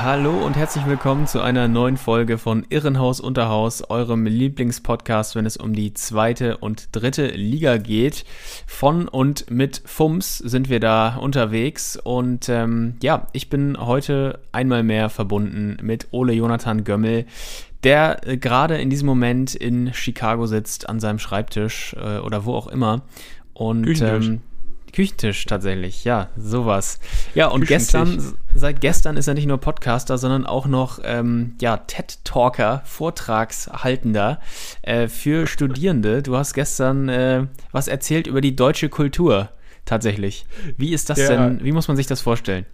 Hallo und herzlich willkommen zu einer neuen Folge von Irrenhaus Unterhaus, eurem Lieblingspodcast, wenn es um die zweite und dritte Liga geht. Von und mit FUMS sind wir da unterwegs und ähm, ja, ich bin heute einmal mehr verbunden mit Ole Jonathan Gömmel, der äh, gerade in diesem Moment in Chicago sitzt an seinem Schreibtisch äh, oder wo auch immer und ähm, Küchentisch tatsächlich, ja, sowas. Ja, und gestern, seit gestern ist er nicht nur Podcaster, sondern auch noch ähm, ja, TED-Talker, Vortragshaltender äh, für Studierende. Du hast gestern äh, was erzählt über die deutsche Kultur, tatsächlich. Wie ist das ja. denn, wie muss man sich das vorstellen?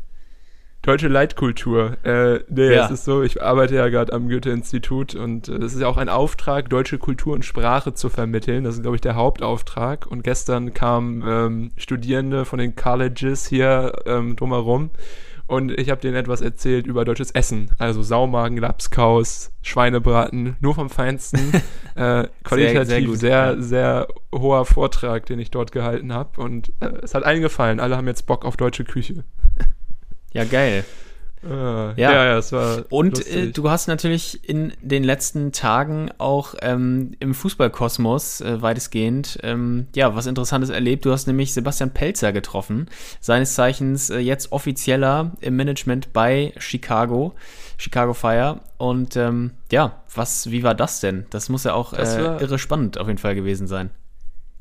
Deutsche Leitkultur. Äh, nee, ja. es ist so, ich arbeite ja gerade am Goethe-Institut und es äh, ist ja auch ein Auftrag, deutsche Kultur und Sprache zu vermitteln. Das ist, glaube ich, der Hauptauftrag. Und gestern kamen ähm, Studierende von den Colleges hier ähm, drumherum und ich habe denen etwas erzählt über deutsches Essen. Also Saumagen, Lapskaus, Schweinebraten, nur vom Feinsten. äh, qualitativ sehr, sehr, gut, sehr, ja. sehr, hoher Vortrag, den ich dort gehalten habe. Und äh, es hat allen gefallen. Alle haben jetzt Bock auf deutsche Küche. Ja, geil. Äh, ja. ja, ja, es war. Und äh, du hast natürlich in den letzten Tagen auch ähm, im Fußballkosmos äh, weitestgehend ähm, ja was Interessantes erlebt. Du hast nämlich Sebastian Pelzer getroffen, seines Zeichens äh, jetzt offizieller im Management bei Chicago, Chicago Fire. Und ähm, ja, was, wie war das denn? Das muss ja auch äh, irre spannend auf jeden Fall gewesen sein.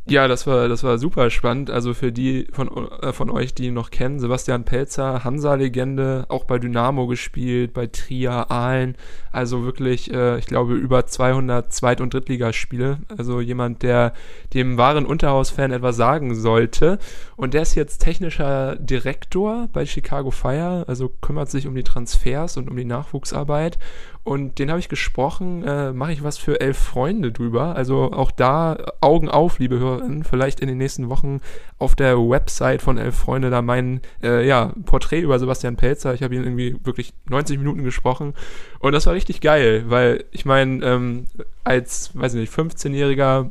Ja, das war, das war super spannend. Also für die von, äh, von euch, die ihn noch kennen, Sebastian Pelzer, Hansa-Legende, auch bei Dynamo gespielt, bei Trier, Aalen. Also wirklich, äh, ich glaube, über 200 Zweit- und Drittligaspiele. Also jemand, der dem wahren Unterhaus-Fan etwas sagen sollte. Und der ist jetzt technischer Direktor bei Chicago Fire, also kümmert sich um die Transfers und um die Nachwuchsarbeit. Und den habe ich gesprochen, äh, mache ich was für elf Freunde drüber. Also auch da Augen auf, liebe Hörerinnen, vielleicht in den nächsten Wochen auf der Website von elf Freunde da mein äh, ja, Porträt über Sebastian Pelzer. Ich habe ihn irgendwie wirklich 90 Minuten gesprochen. Und das war richtig geil, weil ich meine, ähm, als, weiß ich nicht, 15-Jähriger,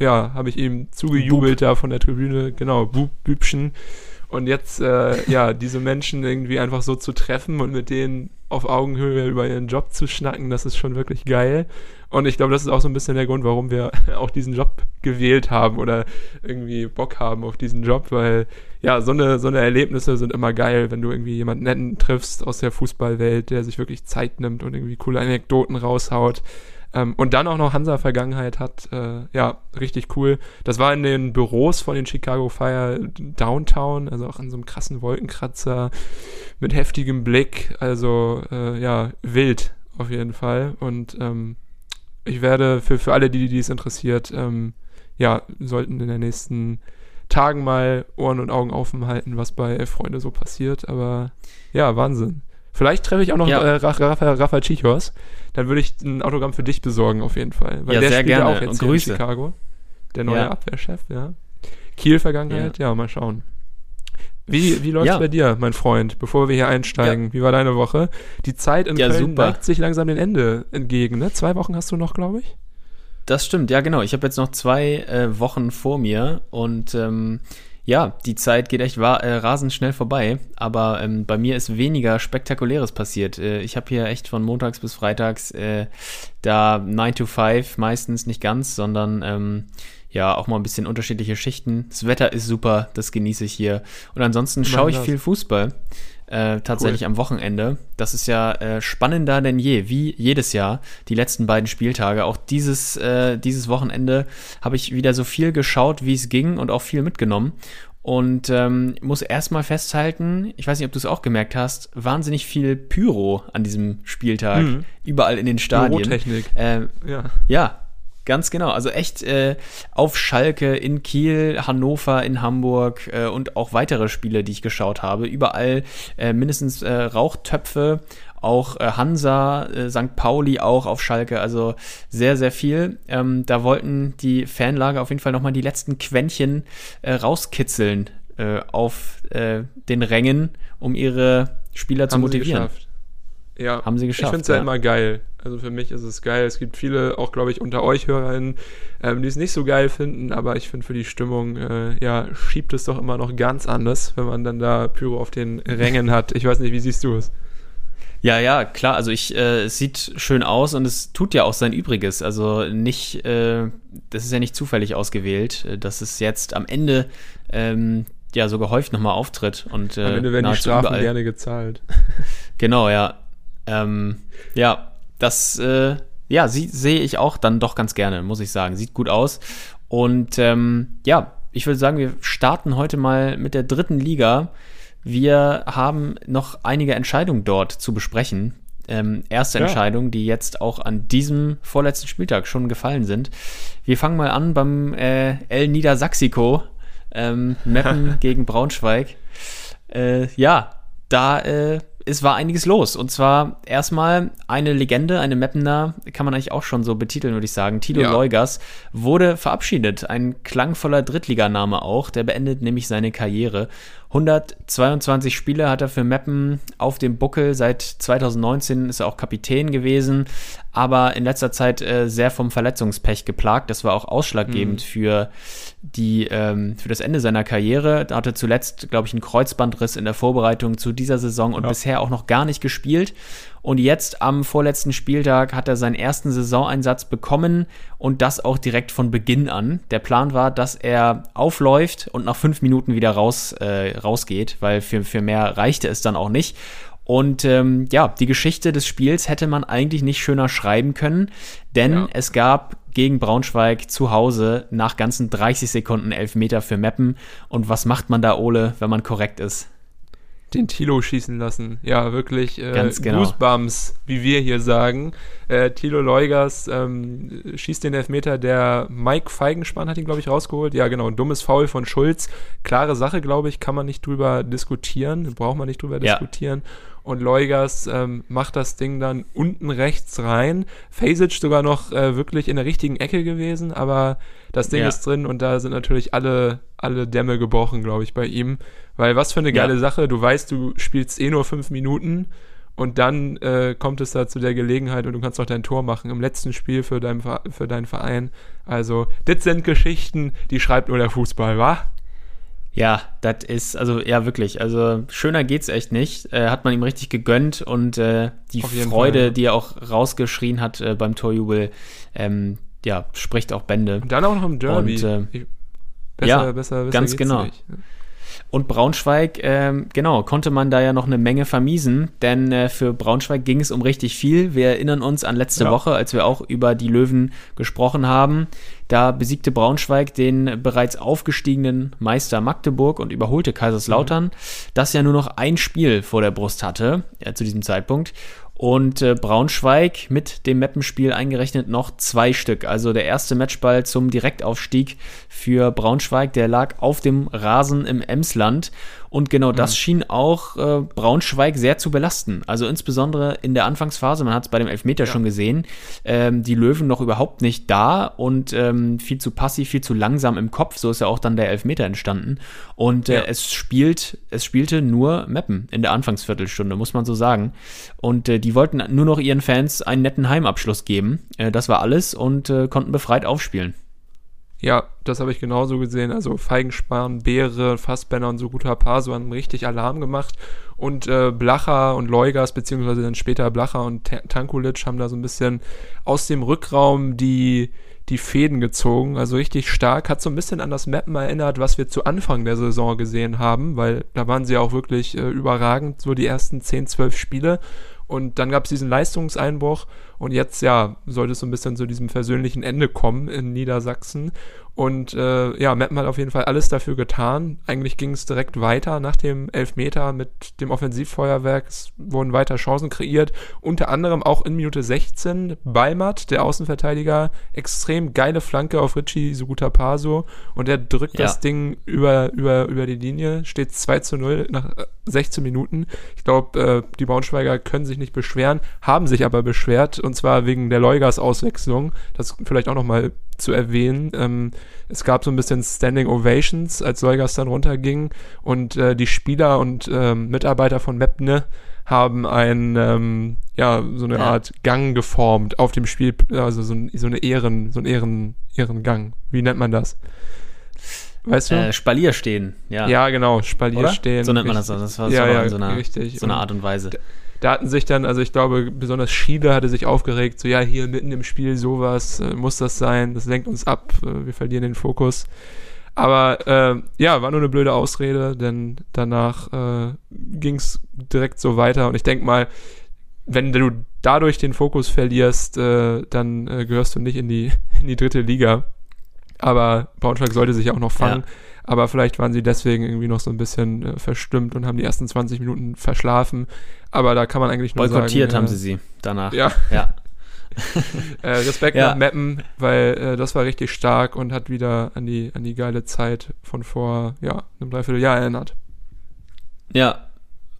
ja, habe ich ihm zugejubelt Bub. da von der Tribüne, genau, Bub, Bübchen. Und jetzt, äh, ja, diese Menschen irgendwie einfach so zu treffen und mit denen auf Augenhöhe über ihren Job zu schnacken, das ist schon wirklich geil. Und ich glaube, das ist auch so ein bisschen der Grund, warum wir auch diesen Job gewählt haben oder irgendwie Bock haben auf diesen Job, weil ja, so eine, so eine Erlebnisse sind immer geil, wenn du irgendwie jemanden netten triffst aus der Fußballwelt, der sich wirklich Zeit nimmt und irgendwie coole Anekdoten raushaut. Ähm, und dann auch noch Hansa-Vergangenheit hat, äh, ja, richtig cool. Das war in den Büros von den Chicago Fire Downtown, also auch an so einem krassen Wolkenkratzer mit heftigem Blick. Also, äh, ja, wild auf jeden Fall. Und ähm, ich werde für, für alle, die, die es interessiert, ähm, ja, sollten in den nächsten Tagen mal Ohren und Augen offen halten, was bei Freunde so passiert. Aber ja, Wahnsinn. Vielleicht treffe ich auch noch ja. äh, Rafa, Rafa Chichos. Dann würde ich ein Autogramm für dich besorgen, auf jeden Fall. Weil ja, der sehr spielt gerne. auch jetzt in Chicago. Der neue ja. Abwehrchef, ja. Kiel-Vergangenheit, ja. ja. mal schauen. Wie, wie läuft es bei dir, mein Freund, bevor wir hier einsteigen? Wie war deine Woche? Die Zeit in Köln super. neigt sich langsam dem Ende entgegen, ne? Zwei Wochen hast du noch, glaube ich? Das stimmt, ja genau. Ich habe jetzt noch zwei äh, Wochen vor mir und ähm, ja, die Zeit geht echt äh, rasend schnell vorbei, aber ähm, bei mir ist weniger Spektakuläres passiert. Äh, ich habe hier echt von montags bis freitags äh, da 9 to 5 meistens nicht ganz, sondern ähm, ja, auch mal ein bisschen unterschiedliche Schichten. Das Wetter ist super, das genieße ich hier. Und ansonsten schaue ich viel Fußball. Äh, tatsächlich cool. am Wochenende. Das ist ja äh, spannender denn je, wie jedes Jahr, die letzten beiden Spieltage. Auch dieses, äh, dieses Wochenende habe ich wieder so viel geschaut, wie es ging und auch viel mitgenommen. Und ähm, muss erstmal festhalten, ich weiß nicht, ob du es auch gemerkt hast, wahnsinnig viel Pyro an diesem Spieltag, mhm. überall in den Stadien. Pyrotechnik. Äh, ja. ja, Ganz genau. Also echt äh, auf Schalke, in Kiel, Hannover, in Hamburg äh, und auch weitere Spiele, die ich geschaut habe. Überall äh, mindestens äh, Rauchtöpfe auch äh, Hansa, äh, St. Pauli auch auf Schalke, also sehr, sehr viel. Ähm, da wollten die Fanlager auf jeden Fall nochmal die letzten Quäntchen rauskitzeln auf den Rängen, um ihre Spieler zu Haben sie motivieren. geschafft. Ja, Haben sie geschafft, Ich finde es ja. ja. immer geil. Also für mich ist es geil. Es gibt viele, auch glaube ich, unter euch HörerInnen, ähm, die es nicht so geil finden, aber ich finde für die Stimmung, äh, ja, schiebt es doch immer noch ganz anders, wenn man dann da Pyro auf den Rängen hat. Ich weiß nicht, wie siehst du es? Ja, ja, klar. Also ich, äh, es sieht schön aus und es tut ja auch sein Übriges. Also nicht, äh, das ist ja nicht zufällig ausgewählt, äh, dass es jetzt am Ende ähm, ja so gehäuft nochmal auftritt und äh, Am Ende werden die Strafen überall. gerne gezahlt. Genau, ja. Ähm, ja, das äh, ja, sie- sehe ich auch dann doch ganz gerne, muss ich sagen. Sieht gut aus. Und ähm, ja, ich würde sagen, wir starten heute mal mit der dritten Liga. Wir haben noch einige Entscheidungen dort zu besprechen. Ähm, erste Ja. Entscheidungen, die jetzt auch an diesem vorletzten Spieltag schon gefallen sind. Wir fangen mal an beim äh, El Niedersaxico. Ähm, Meppen gegen Braunschweig. Äh, ja, da äh, es war einiges los. Und zwar erstmal eine Legende, eine Mappener, kann man eigentlich auch schon so betiteln, würde ich sagen. Tilo Ja. Leugers wurde verabschiedet. Ein klangvoller Drittliganame auch. Der beendet nämlich seine Karriere. 122 Spiele hat er für Meppen auf dem Buckel. Seit 2019 ist er auch Kapitän gewesen, aber in letzter Zeit äh, sehr vom Verletzungspech geplagt. Das war auch ausschlaggebend für die ähm, für das Ende seiner Karriere. Da hatte zuletzt, glaube ich, einen Kreuzbandriss in der Vorbereitung zu dieser Saison und Ja. bisher auch noch gar nicht gespielt. Und jetzt am vorletzten Spieltag hat er seinen ersten Saisoneinsatz bekommen und das auch direkt von Beginn an. Der Plan war, dass er aufläuft und nach fünf Minuten wieder raus, äh, rausgeht, weil für, für mehr reichte es dann auch nicht. Und ähm, ja, die Geschichte des Spiels hätte man eigentlich nicht schöner schreiben können, denn Ja. es gab gegen Braunschweig zu Hause nach ganzen 30 Sekunden Elfmeter für Meppen. Und was macht man da, Ole, wenn man korrekt ist? Den Tilo schießen lassen. Ja, wirklich äh, Ganz genau. Goosebumps, wie wir hier sagen. Äh, Tilo Leugers ähm, schießt den Elfmeter, der Mike Feigenspann hat ihn, glaube ich, rausgeholt. Ja, genau, ein dummes Foul von Schulz. Klare Sache, glaube ich, kann man nicht drüber diskutieren, braucht man nicht drüber Ja. diskutieren. Und Leugers ähm, macht das Ding dann unten rechts rein. Fasic sogar noch äh, wirklich in der richtigen Ecke gewesen, aber das Ding Ja. ist drin und da sind natürlich alle, alle Dämme gebrochen, glaube ich, bei ihm. Weil was für eine geile Ja. Sache, du weißt, du spielst eh nur fünf Minuten und dann äh, kommt es da zu der Gelegenheit und du kannst noch dein Tor machen im letzten Spiel für, dein, für deinen Verein. Also, das sind Geschichten, die schreibt nur der Fußball, wa? Ja, das ist, also ja, wirklich. Also schöner geht's echt nicht. Äh, hat man ihm richtig gegönnt und äh, die Freude, Fall, ja. die er auch rausgeschrien hat äh, beim Torjubel, ähm, ja, spricht auch Bände. Und dann auch noch im Derby. Und, äh, Ich- besser, ja, besser, besser ganz genau. nicht. Und Braunschweig, ähm, genau, konnte man da ja noch eine Menge vermiesen, denn äh, für Braunschweig ging es um richtig viel. Wir erinnern uns an letzte Ja. Woche, als wir auch über die Löwen gesprochen haben. Da besiegte Braunschweig den bereits aufgestiegenen Meister Magdeburg und überholte Kaiserslautern, das ja nur noch ein Spiel vor der Brust hatte äh, zu diesem Zeitpunkt. Und äh, Braunschweig mit dem Mappenspiel eingerechnet noch zwei Stück. Also der erste Matchball zum Direktaufstieg für Braunschweig, der lag auf dem Rasen im Emsland. Und genau das schien auch äh, Braunschweig sehr zu belasten. Also insbesondere in der Anfangsphase, man hat es bei dem Elfmeter schon gesehen, ähm, die Löwen noch überhaupt nicht da und ähm, viel zu passiv, viel zu langsam im Kopf. So ist ja auch dann der Elfmeter entstanden. Und äh, Ja. es spielt, es spielte nur Meppen in der Anfangsviertelstunde, muss man so sagen. Und äh, die wollten nur noch ihren Fans einen netten Heimabschluss geben. Äh, das war alles und äh, konnten befreit aufspielen. Ja, das habe ich genauso gesehen. Also Feigenspan, Beere, Fassbender und so guter Paso haben richtig Alarm gemacht. Und äh, Blacher und Leugers, beziehungsweise dann später Blacher und Ta- Tankulic haben da so ein bisschen aus dem Rückraum die, die Fäden gezogen. Also richtig stark. Hat so ein bisschen an das Mappen erinnert, was wir zu Anfang der Saison gesehen haben, weil da waren sie auch wirklich äh, überragend, so die ersten 10, 12 Spiele. Und dann gab es diesen Leistungseinbruch Und jetzt, ja, sollte es so ein bisschen zu diesem versöhnlichen Ende kommen in Niedersachsen. Und äh, ja, Meppen hat auf jeden Fall alles dafür getan. Eigentlich ging es direkt weiter nach dem Elfmeter mit dem Offensivfeuerwerk. Es wurden weiter Chancen kreiert. Unter anderem auch in Minute 16 Balmat, der Außenverteidiger, extrem geile Flanke auf Richie Sugutapaso. Und der drückt ja. das Ding über, über, über die Linie. Steht 2 zu 0 nach 16 Minuten. Ich glaube, äh, die Braunschweiger können sich nicht beschweren, haben sich aber beschwert. Und zwar wegen der Leugas-Auswechslung. Das vielleicht auch nochmal zu erwähnen. Ähm, es gab so ein bisschen Standing Ovations, als Leugas dann runterging und äh, die Spieler und ähm, Mitarbeiter von Mepne haben ein, ähm, ja, so eine ja. Art Gang geformt auf dem Spiel, also so, ein, so eine Ehren, so ein Ehren, Ehrengang. Wie nennt man das? Weißt du? Äh, Spalier stehen, ja. Ja, genau, Spalier Oder? stehen. So nennt man das. Das war ja, so, ja, in so einer, richtig. so einer Art und Weise da hatten sich dann, also ich glaube, besonders Schiele hatte sich aufgeregt, so ja, hier mitten im Spiel sowas, äh, muss das sein, das lenkt uns ab, äh, wir verlieren den Fokus. Aber äh, ja, war nur eine blöde Ausrede, denn danach äh, ging es direkt so weiter und ich denke mal, wenn du dadurch den Fokus verlierst, äh, dann äh, gehörst du nicht in die, in die dritte Liga. Aber Braunschweig sollte sich auch noch fangen. Ja aber vielleicht waren sie deswegen irgendwie noch so ein bisschen äh, verstimmt und haben die ersten 20 Minuten verschlafen. Aber da kann man eigentlich nur Boykottiert sagen, haben äh, sie sie danach. Ja. ja. äh, Respekt ja. nach Mappen, weil äh, das war richtig stark und hat wieder an die, an die geile Zeit von vor ja, einem Dreivierteljahr erinnert. Ja,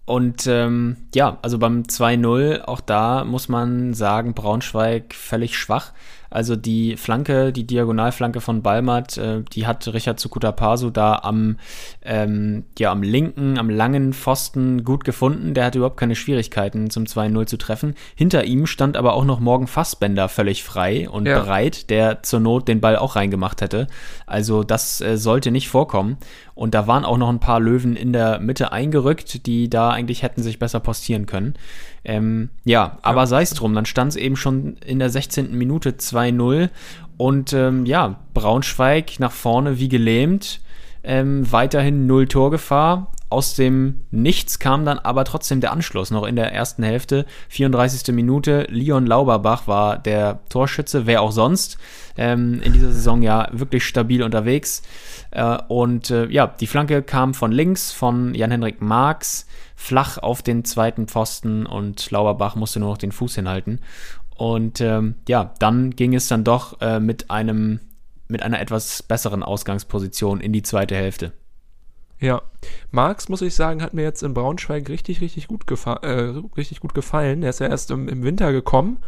und ähm, ja, also beim 2-0, auch da muss man sagen, Braunschweig völlig schwach. Also die Flanke, die Diagonalflanke von Balmat, äh, die hat Richard Tsukutapasu da am, ähm, ja, am linken, am langen Pfosten gut gefunden. Der hatte überhaupt keine Schwierigkeiten zum 2-0 zu treffen. Hinter ihm stand aber auch noch Morgen Fassbender völlig frei und ja. bereit, der zur Not den Ball auch reingemacht hätte. Also das äh, sollte nicht vorkommen. Und da waren auch noch ein paar Löwen in der Mitte eingerückt, die da eigentlich hätten sich besser postieren können. Ähm, ja, aber ja. sei es drum, dann stand es eben schon in der 16. Minute 2-0 und ähm, ja, Braunschweig nach vorne wie gelähmt, ähm, weiterhin null Torgefahr. Aus dem Nichts kam dann aber trotzdem der Anschluss noch in der ersten Hälfte. 34. Minute. Leon Lauberbach war der Torschütze, wer auch sonst. Ähm, in dieser Saison ja wirklich stabil unterwegs. Äh, und äh, ja, die Flanke kam von links von Jan-Henrik Marx flach auf den zweiten Pfosten und Lauberbach musste nur noch den Fuß hinhalten. Und ähm, ja, dann ging es dann doch äh, mit einem mit einer etwas besseren Ausgangsposition in die zweite Hälfte. Ja, Marx, muss ich sagen, hat mir jetzt in Braunschweig richtig, richtig gut, gefa äh, richtig gut gefallen. Er ist ja erst im, im Winter gekommen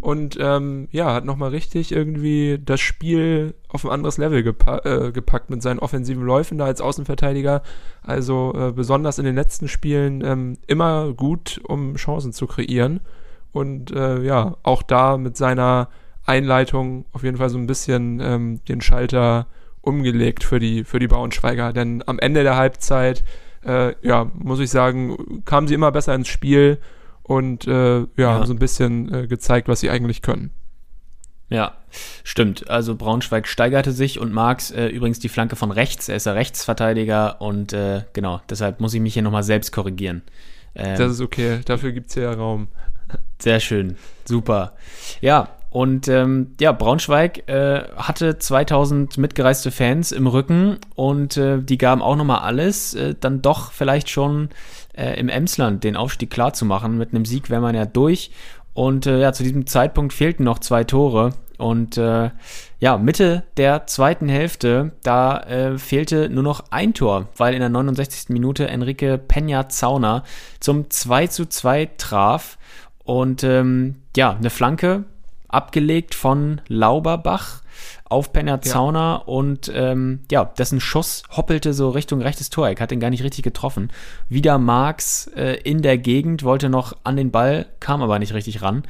und ähm, ja, hat nochmal richtig irgendwie das Spiel auf ein anderes Level gepa äh, gepackt mit seinen offensiven Läufen da als Außenverteidiger. Also äh, besonders in den letzten Spielen ähm, immer gut, um Chancen zu kreieren. Und äh, ja, auch da mit seiner Einleitung auf jeden Fall so ein bisschen ähm, den Schalter umgelegt für die, für die Braunschweiger. Denn am Ende der Halbzeit, äh, ja, muss ich sagen, kamen sie immer besser ins Spiel und äh, ja, ja, haben so ein bisschen äh, gezeigt, was sie eigentlich können. Ja, stimmt. Also Braunschweig steigerte sich und Marx äh, übrigens die Flanke von rechts. Er ist ja Rechtsverteidiger und äh, genau, deshalb muss ich mich hier nochmal selbst korrigieren. Ähm, das ist okay, dafür gibt es ja Raum. Sehr schön, super. Ja, und ähm, ja, Braunschweig äh, hatte 2000 mitgereiste Fans im Rücken und äh, die gaben auch nochmal alles, äh, dann doch vielleicht schon äh, im Emsland den Aufstieg klar zu machen. Mit einem Sieg wäre man ja durch. Und äh, ja, zu diesem Zeitpunkt fehlten noch zwei Tore. Und äh, ja, Mitte der zweiten Hälfte, da äh, fehlte nur noch ein Tor, weil in der 69. Minute Enrique Peña Zauner zum 2 zu 2 traf. Und ähm, ja, eine Flanke abgelegt von Lauberbach auf Penner Zauner ja. und ähm, ja, dessen Schuss hoppelte so Richtung rechtes Toreck, hat ihn gar nicht richtig getroffen. Wieder Marx äh, in der Gegend, wollte noch an den Ball, kam aber nicht richtig ran.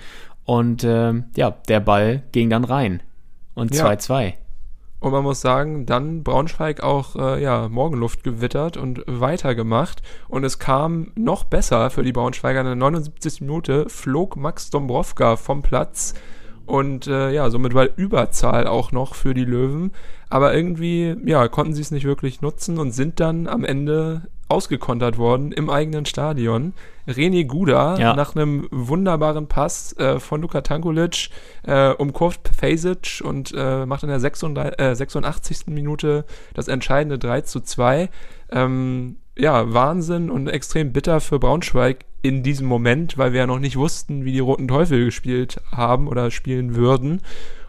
Und ähm, ja, der Ball ging dann rein. Und 2-2. Ja. Und man muss sagen, dann Braunschweig auch äh, ja, Morgenluft gewittert und weitergemacht. Und es kam noch besser für die Braunschweiger. In der 79. Minute flog Max Dombrovka vom Platz und äh, ja, somit war Überzahl auch noch für die Löwen. Aber irgendwie, ja, konnten sie es nicht wirklich nutzen und sind dann am Ende ausgekontert worden im eigenen Stadion. René Guda Ja. nach einem wunderbaren Pass äh, von Luka Tankulic äh, umkurvt Fasic und äh, macht in der 36, äh, 86. Minute das entscheidende 3 zu 2. Ähm, ja, Wahnsinn und extrem bitter für Braunschweig in diesem Moment, weil wir ja noch nicht wussten, wie die Roten Teufel gespielt haben oder spielen würden.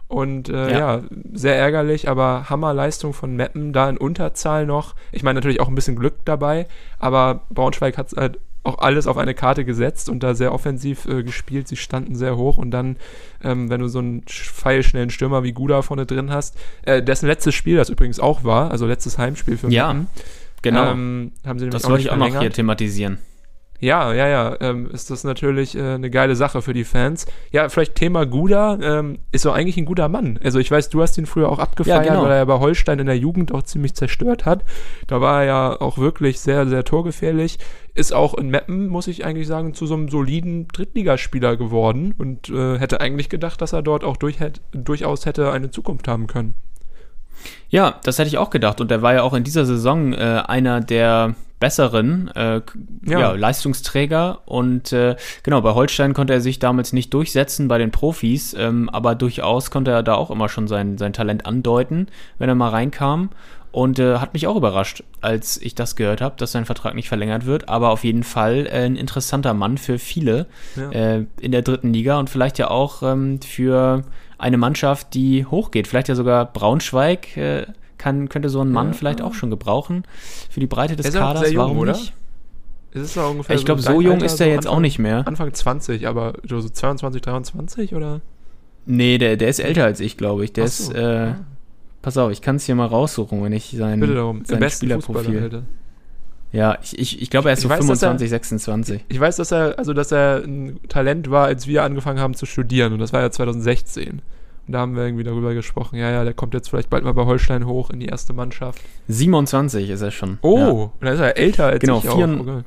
Und äh, ja. Ja. sehr ärgerlich, aber Hammerleistung von Meppen, da in Unterzahl noch. Ich meine natürlich auch ein bisschen Glück dabei, aber Braunschweig hat halt auch alles auf eine Karte gesetzt und da sehr offensiv äh, gespielt. Sie standen sehr hoch und dann, ähm, wenn du so einen pfeilschnellen Stürmer wie Guda vorne drin hast, äh, dessen letztes Spiel das übrigens auch war, also letztes Heimspiel für Ja, Meppen, Genau. ähm, haben sie das wollte ich auch noch hier thematisieren. Ja, ja, ja, ähm, ist das natürlich äh, eine geile Sache für die Fans. Ja, vielleicht Thema Guda, ähm, ist so eigentlich ein guter Mann. Also ich weiß, du hast ihn früher auch abgefeiert, Ja, genau. weil er ja bei Holstein in der Jugend auch ziemlich zerstört hat. Da war er ja auch wirklich sehr, sehr torgefährlich. Ist auch in Meppen, muss ich eigentlich sagen, zu so einem soliden Drittligaspieler geworden und äh, hätte eigentlich gedacht, dass er dort auch durch, durchaus hätte eine Zukunft haben können. Ja, das hätte ich auch gedacht. Und er war ja auch in dieser Saison äh, einer der besseren äh, Ja. ja. Leistungsträger. Und äh, genau, bei Holstein konnte er sich damals nicht durchsetzen bei den Profis, ähm, aber durchaus konnte er da auch immer schon sein, sein Talent andeuten, wenn er mal reinkam. Und äh, hat mich auch überrascht, als ich das gehört habe, dass sein Vertrag nicht verlängert wird. Aber auf jeden Fall äh, ein interessanter Mann für viele Ja. äh, in der dritten Liga und vielleicht ja auch ähm, für eine Mannschaft, die hochgeht. Vielleicht ja sogar Braunschweig äh, kann, könnte so ein Mann Ja. vielleicht auch schon gebrauchen für die Breite des Er auch Kaders. jung, Warum oder? nicht? Es ist doch ungefähr Ich glaube, so dein jung Alter, ist er so jetzt auch Anfang- nicht mehr. Anfang 20, aber so 22, 23 oder? Nee, der, der ist älter als ich, glaube ich. Der so. ist, äh, pass auf, ich kann es hier mal raussuchen, wenn ich sein, sein Spielerprofil. Ja, ich, ich, ich glaube, er ist Ich so weiß, dass er- 25, 26. Ich weiß, dass er, also dass er ein Talent war, als wir angefangen haben zu studieren und das war ja 2016. Und da haben wir irgendwie darüber gesprochen, ja, ja, der kommt jetzt vielleicht bald mal bei Holstein hoch in die erste Mannschaft. 27 ist er schon. Oh, Ja. und dann ist er älter als Genau, ich auch. Okay.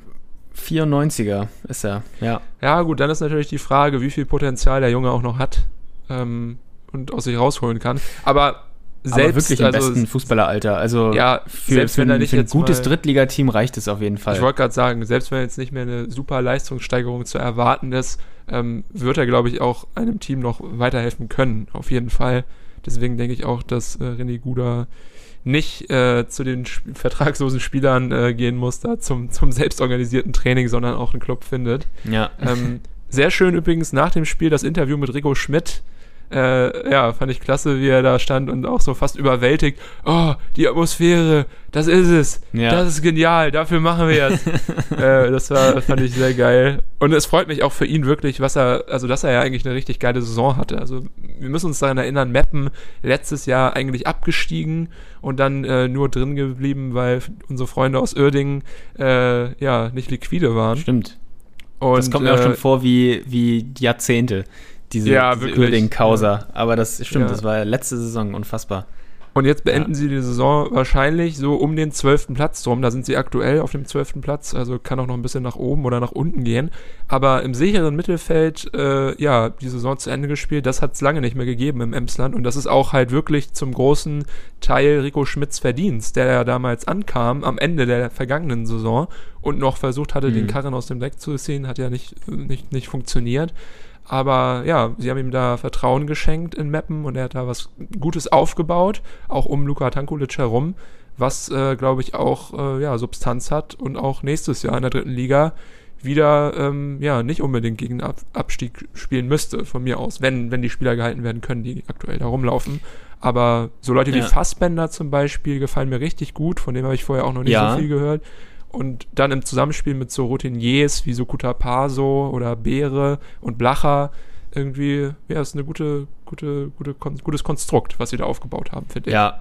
94er ist er, ja. Ja, gut, dann ist natürlich die Frage, wie viel Potenzial der Junge auch noch hat ähm, und aus sich rausholen kann. Aber selbst, aber wirklich im also, besten Fußballeralter. Also Ja, für, selbst für, wenn er ein, nicht für ein gutes mal- Drittligateam reicht es auf jeden Fall. Ich wollte gerade sagen, selbst wenn jetzt nicht mehr eine super Leistungssteigerung zu erwarten ist, ähm, wird er, glaube ich, auch einem Team noch weiterhelfen können. Auf jeden Fall. Deswegen denke ich auch, dass äh, René Guda nicht äh, zu den sp vertragslosen Spielern äh, gehen muss, da zum, zum selbstorganisierten Training, sondern auch einen Club findet. ja. Ähm, sehr schön übrigens nach dem Spiel das Interview mit Rico Schmidt. Äh, ja, fand ich klasse, wie er da stand und auch so fast überwältigt. Oh, die Atmosphäre, das ist es. Ja. Das ist genial, dafür machen wir es. äh, das war, fand ich sehr geil. Und es freut mich auch für ihn wirklich, was er, also dass er ja eigentlich eine richtig geile Saison hatte. Also wir müssen uns daran erinnern, Meppen letztes Jahr eigentlich abgestiegen und dann äh, nur drin geblieben, weil unsere Freunde aus Uerdingen äh, ja nicht liquide waren. Stimmt. Und, Das kommt mir auch schon äh, vor wie, wie Jahrzehnte, diese, Ja, diese wirklich. Uerdingen-Causa. Aber das stimmt, Ja. das war letzte Saison unfassbar. Und jetzt beenden sie die Saison wahrscheinlich so um den zwölften Platz drum. Da sind sie aktuell auf dem zwölften Platz, also kann auch noch ein bisschen nach oben oder nach unten gehen. Aber im sicheren Mittelfeld, äh, ja, die Saison zu Ende gespielt, das hat es lange nicht mehr gegeben im Emsland. Und das ist auch halt wirklich zum großen Teil Rico Schmidts Verdienst, der ja damals ankam am Ende der vergangenen Saison und noch versucht hatte, den Mhm. Karren aus dem Dreck zu ziehen, hat ja nicht, nicht, nicht funktioniert. Aber ja, sie haben ihm da Vertrauen geschenkt in Meppen und er hat da was Gutes aufgebaut, auch um Luka Tankulic herum, was, äh, glaube ich, auch äh, ja, Substanz hat und auch nächstes Jahr in der dritten Liga wieder ähm, ja, nicht unbedingt gegen Ab Abstieg spielen müsste, von mir aus, wenn, wenn die Spieler gehalten werden können, die aktuell da rumlaufen. Aber so Leute wie Ja. Fassbender zum Beispiel gefallen mir richtig gut, von dem habe ich vorher auch noch nicht Ja. so viel gehört. Und dann im Zusammenspiel mit so Routiniers wie so Paso oder Beere und Blacher irgendwie, ja, ist eine gute, gute, gute, gutes Konstrukt, was sie da aufgebaut haben, finde ich. Ja.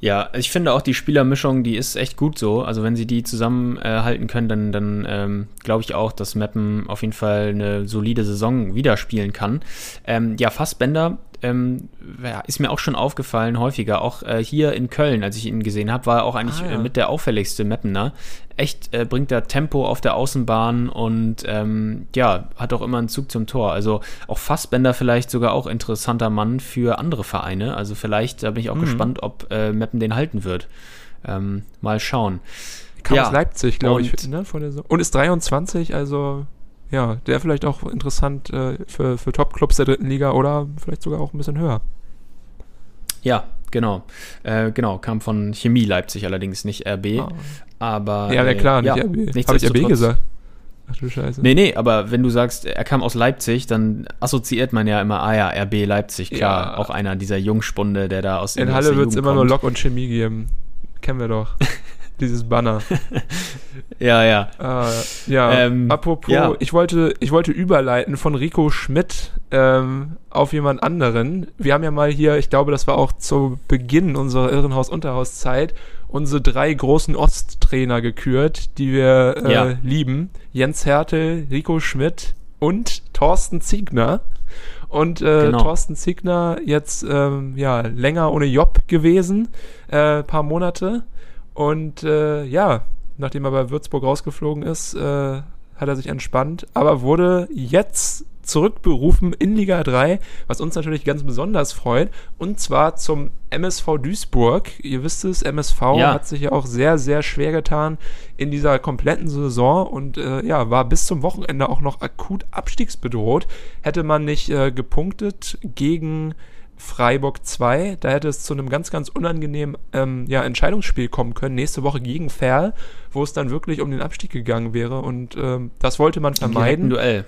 Ja, ich finde auch die Spielermischung, die ist echt gut so. Also wenn sie die zusammenhalten äh, können, dann, dann ähm, glaube ich auch, dass Meppen auf jeden Fall eine solide Saison wieder spielen kann. Ähm, ja, Fassbender ähm, ist mir auch schon aufgefallen, häufiger. Auch äh, hier in Köln, als ich ihn gesehen habe, war er auch eigentlich Ah, ja. äh, mit der auffälligste Meppener. Echt äh, bringt er Tempo auf der Außenbahn und ähm, ja, hat auch immer einen Zug zum Tor. Also auch Fassbender vielleicht sogar auch interessanter Mann für andere Vereine. Also vielleicht, da bin ich auch Mhm. gespannt, ob äh, Meppen den halten wird. Ähm, mal schauen. Kam Ja. aus Leipzig, glaube ich, ne. Und ist 23, also ja, der vielleicht auch interessant äh, für, für Top-Clubs der dritten Liga oder vielleicht sogar auch ein bisschen höher. Ja, genau. Äh, genau, kam von Chemie Leipzig allerdings, nicht RB. Ah. Aber. ja, wäre klar, nicht ja, RB. Habe ich RB gesagt? Ach du Scheiße. Nee, nee, aber wenn du sagst, er kam aus Leipzig, dann assoziiert man ja immer, ah ja, RB Leipzig, klar, Ja. auch einer dieser Jungspunde, der da aus In aus Halle wird es immer nur. Lok und Chemie geben. Kennen wir doch. Dieses Banner. Ja, ja. Äh, ja, Ähm, apropos, ja. Ich, wollte, ich wollte überleiten von Rico Schmidt ähm, auf jemand anderen. Wir haben ja mal hier, ich glaube, das war auch zu Beginn unserer Irrenhaus-Unterhauszeit, unsere drei großen Osttrainer gekürt, die wir äh, Ja. lieben. Jens Hertel, Rico Schmidt und Thorsten Ziegner. Und äh, Genau. Thorsten Ziegner jetzt ähm, ja, länger ohne Job gewesen, äh, paar Monate. Und äh, ja, nachdem er bei Würzburg rausgeflogen ist, äh, hat er sich entspannt, aber wurde jetzt zurückberufen in Liga 3, was uns natürlich ganz besonders freut, und zwar zum MSV Duisburg. Ihr wisst es, MSV Ja. hat sich ja auch sehr, sehr schwer getan in dieser kompletten Saison und äh, ja, war bis zum Wochenende auch noch akut abstiegsbedroht. Hätte man nicht äh, gepunktet gegen Freiburg 2. Da hätte es zu einem ganz, ganz unangenehmen ähm, ja, Entscheidungsspiel kommen können. Nächste Woche gegen Ferl, wo es dann wirklich um den Abstieg gegangen wäre. Und ähm, das wollte man vermeiden. Duell.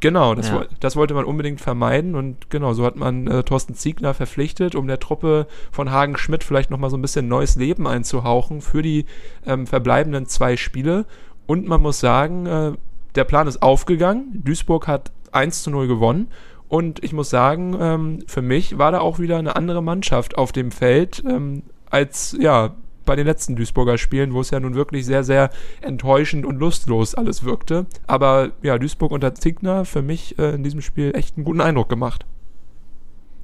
Genau, das, Ja. woll- das wollte man unbedingt vermeiden. Und genau, so hat man äh, Thorsten Ziegner verpflichtet, um der Truppe von Hagen Schmidt vielleicht nochmal so ein bisschen neues Leben einzuhauchen für die ähm, verbleibenden zwei Spiele. Und man muss sagen, äh, der Plan ist aufgegangen. Duisburg hat 1 zu 0 gewonnen. Und ich muss sagen, ähm, für mich war da auch wieder eine andere Mannschaft auf dem Feld ähm, als ja bei den letzten Duisburger Spielen, wo es ja nun wirklich sehr, sehr enttäuschend und lustlos alles wirkte. Aber ja, Duisburg unter Ziegner für mich äh, in diesem Spiel echt einen guten Eindruck gemacht.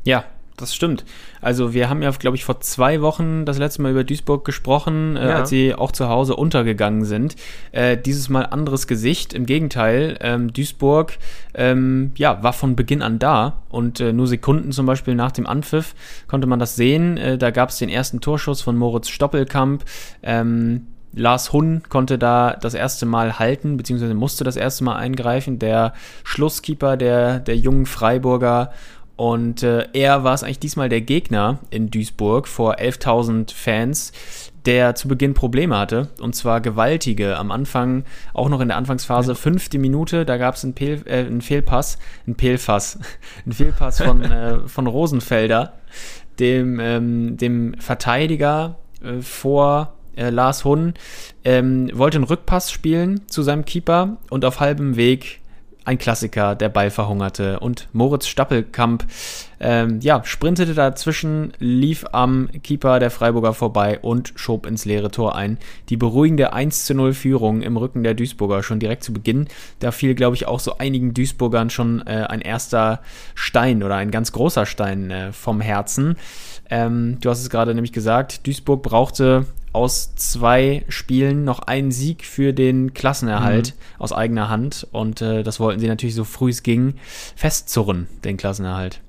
Ja, das stimmt. Also wir haben ja, glaube ich, vor zwei Wochen das letzte Mal über Duisburg gesprochen, äh, Ja. als sie auch zu Hause untergegangen sind. Äh, dieses Mal anderes Gesicht. Im Gegenteil, ähm, Duisburg ähm, ja, war von Beginn an da und äh, nur Sekunden zum Beispiel nach dem Anpfiff konnte man das sehen. Äh, da gab es den ersten Torschuss von Moritz Stoppelkamp. Ähm, Lars Hunn konnte da das erste Mal halten, beziehungsweise musste das erste Mal eingreifen. Der Schlusskeeper der, der jungen Freiburger. Und äh, er war es eigentlich diesmal der Gegner in Duisburg vor 11.000 Fans, der zu Beginn Probleme hatte. Und zwar gewaltige. Am Anfang, auch noch in der Anfangsphase, fünfte Minute, da gab es einen, Pehl, äh, einen Fehlpass, einen Pehlfass, einen Fehlpass von, äh, von Rosenfelder, dem, ähm, dem Verteidiger äh, vor äh, Lars Hunn, ähm, wollte einen Rückpass spielen zu seinem Keeper und auf halbem Weg ein Klassiker, der Ball verhungerte. Und Moritz Stappelkamp, ähm, ja, sprintete dazwischen, lief am Keeper der Freiburger vorbei und schob ins leere Tor ein. Die beruhigende 1 zu 0 Führung im Rücken der Duisburger schon direkt zu Beginn. Da fiel, glaube ich, auch so einigen Duisburgern schon äh, ein erster Stein oder ein ganz großer Stein äh, vom Herzen. Ähm, du hast es gerade nämlich gesagt, Duisburg brauchte aus zwei Spielen noch einen Sieg für den Klassenerhalt aus eigener Hand und äh, das wollten sie natürlich so früh es ging festzurren, den Klassenerhalt.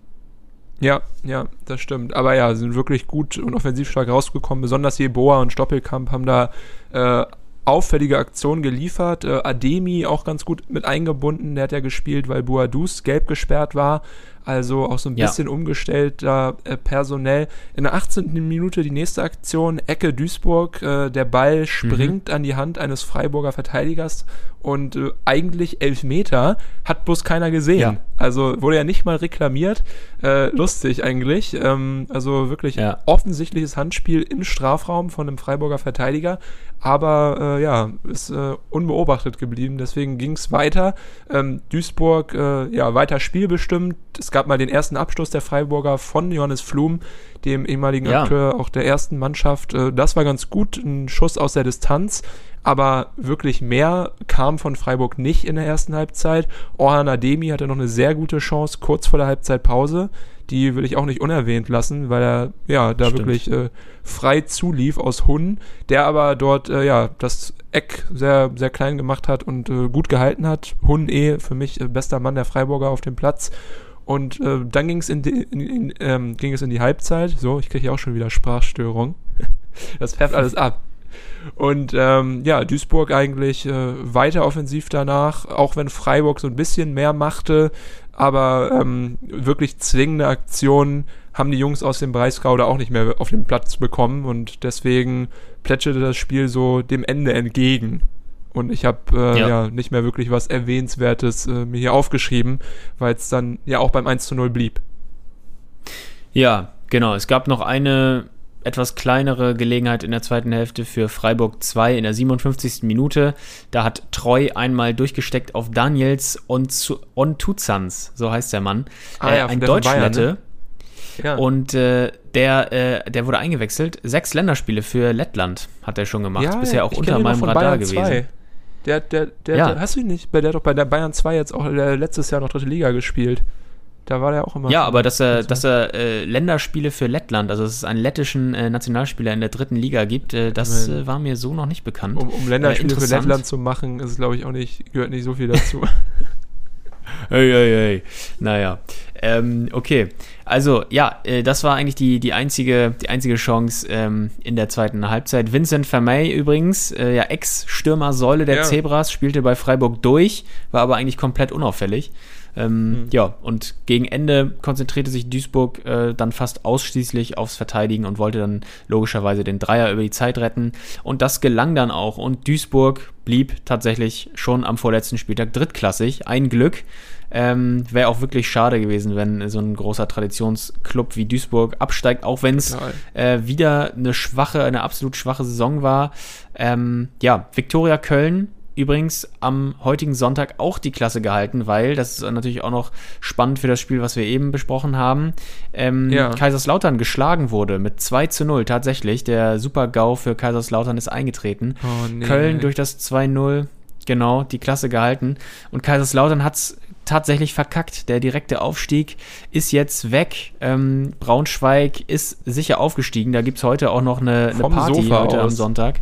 Ja, ja, das stimmt. Aber ja, sie sind wirklich gut und offensiv stark rausgekommen. Besonders Jeboa und Stoppelkamp haben da äh, auffällige Aktionen geliefert. Äh, Ademi auch ganz gut mit eingebunden. Der hat ja gespielt, weil Boadus gelb gesperrt war. Also auch so ein Ja. bisschen umgestellt da äh, personell. In der 18. Minute die nächste Aktion, Ecke Duisburg. Äh, der Ball springt an die Hand eines Freiburger Verteidigers und äh, eigentlich elf Meter hat bloß keiner gesehen. Ja. Also wurde ja nicht mal reklamiert. Äh, lustig eigentlich. Ähm, also wirklich Ja. offensichtliches Handspiel im Strafraum von einem Freiburger Verteidiger. Aber äh, ja, ist äh, unbeobachtet geblieben. Deswegen ging es weiter. Ähm, Duisburg, äh, ja, weiter spielbestimmt. Es gab mal den ersten Abschluss der Freiburger von Johannes Flum, dem ehemaligen Ja. Akteur auch der ersten Mannschaft. Äh, das war ganz gut. Ein Schuss aus der Distanz. Aber wirklich mehr kam von Freiburg nicht in der ersten Halbzeit. Orhan Ademi hatte noch eine sehr gute Chance kurz vor der Halbzeitpause. Die will ich auch nicht unerwähnt lassen, weil er ja da Stimmt. wirklich äh, frei zulief aus Hunn, der aber dort äh, ja das Eck sehr sehr klein gemacht hat und äh, gut gehalten hat. Hunn eh für mich äh, bester Mann der Freiburger auf dem Platz. Und äh, dann ging es in, die, in, in, ähm, ging es in die Halbzeit. So, ich kriege hier auch schon wieder Sprachstörung. Das färbt alles ab. Und ähm, ja, Duisburg eigentlich äh, weiter offensiv danach, auch wenn Freiburg so ein bisschen mehr machte, aber ähm, wirklich zwingende Aktionen haben die Jungs aus dem Breisgau da auch nicht mehr auf den Platz bekommen und deswegen plätscherte das Spiel so dem Ende entgegen. Und ich habe äh, ja. ja. nicht mehr wirklich was Erwähnenswertes äh, mir hier aufgeschrieben, weil es dann ja auch beim 1 zu 0 blieb. Ja, genau. Es gab noch eine etwas kleinere Gelegenheit in der zweiten Hälfte für Freiburg 2 in der 57. Minute. Da hat Treu einmal durchgesteckt auf Daniels Ontuzans, so heißt der Mann. Ah, äh, ja, ein Deutschlette. Ne? Ja. Und äh, der, äh, der wurde eingewechselt. Sechs Länderspiele für Lettland hat er schon gemacht. Ja, Bisher auch unter meinem Radar Bayern gewesen. 2. Der, der, der, ja. der, hast du ihn nicht? Der hat doch bei der Bayern 2 jetzt auch äh, letztes Jahr noch dritte Liga gespielt. Da war der auch immer. Ja, aber dass er, dass er äh, Länderspiele für Lettland, also dass es einen lettischen äh, Nationalspieler in der dritten Liga gibt, äh, das äh, war mir so noch nicht bekannt. Um, um Länderspiele für Lettland zu machen, ist glaube ich auch nicht, gehört nicht so viel dazu. hey, hey, hey. Naja. Ähm, okay. Also, ja, äh, das war eigentlich die, die, einzige, die einzige Chance ähm, in der zweiten Halbzeit. Vincent Vermey übrigens, äh, ja, Ex-Stürmersäule der ja. Zebras, spielte bei Freiburg durch, war aber eigentlich komplett unauffällig. Ähm, mhm. Ja, und gegen Ende konzentrierte sich Duisburg äh, dann fast ausschließlich aufs Verteidigen und wollte dann logischerweise den Dreier über die Zeit retten. Und das gelang dann auch. Und Duisburg blieb tatsächlich schon am vorletzten Spieltag drittklassig. Ein Glück. Ähm, Wäre auch wirklich schade gewesen, wenn so ein großer Traditionsclub wie Duisburg absteigt, auch wenn es äh, wieder eine schwache, eine absolut schwache Saison war. Ähm, ja, Viktoria Köln übrigens am heutigen Sonntag auch die Klasse gehalten, weil, das ist natürlich auch noch spannend für das Spiel, was wir eben besprochen haben, ähm, ja. Kaiserslautern geschlagen wurde mit 2 zu 0 tatsächlich. Der Super-GAU für Kaiserslautern ist eingetreten. Oh, nee. Köln durch das 2-0, genau, die Klasse gehalten. Und Kaiserslautern hat es tatsächlich verkackt. Der direkte Aufstieg ist jetzt weg. Ähm, Braunschweig ist sicher aufgestiegen. Da gibt es heute auch noch eine, eine Party Sofa heute aus. am Sonntag.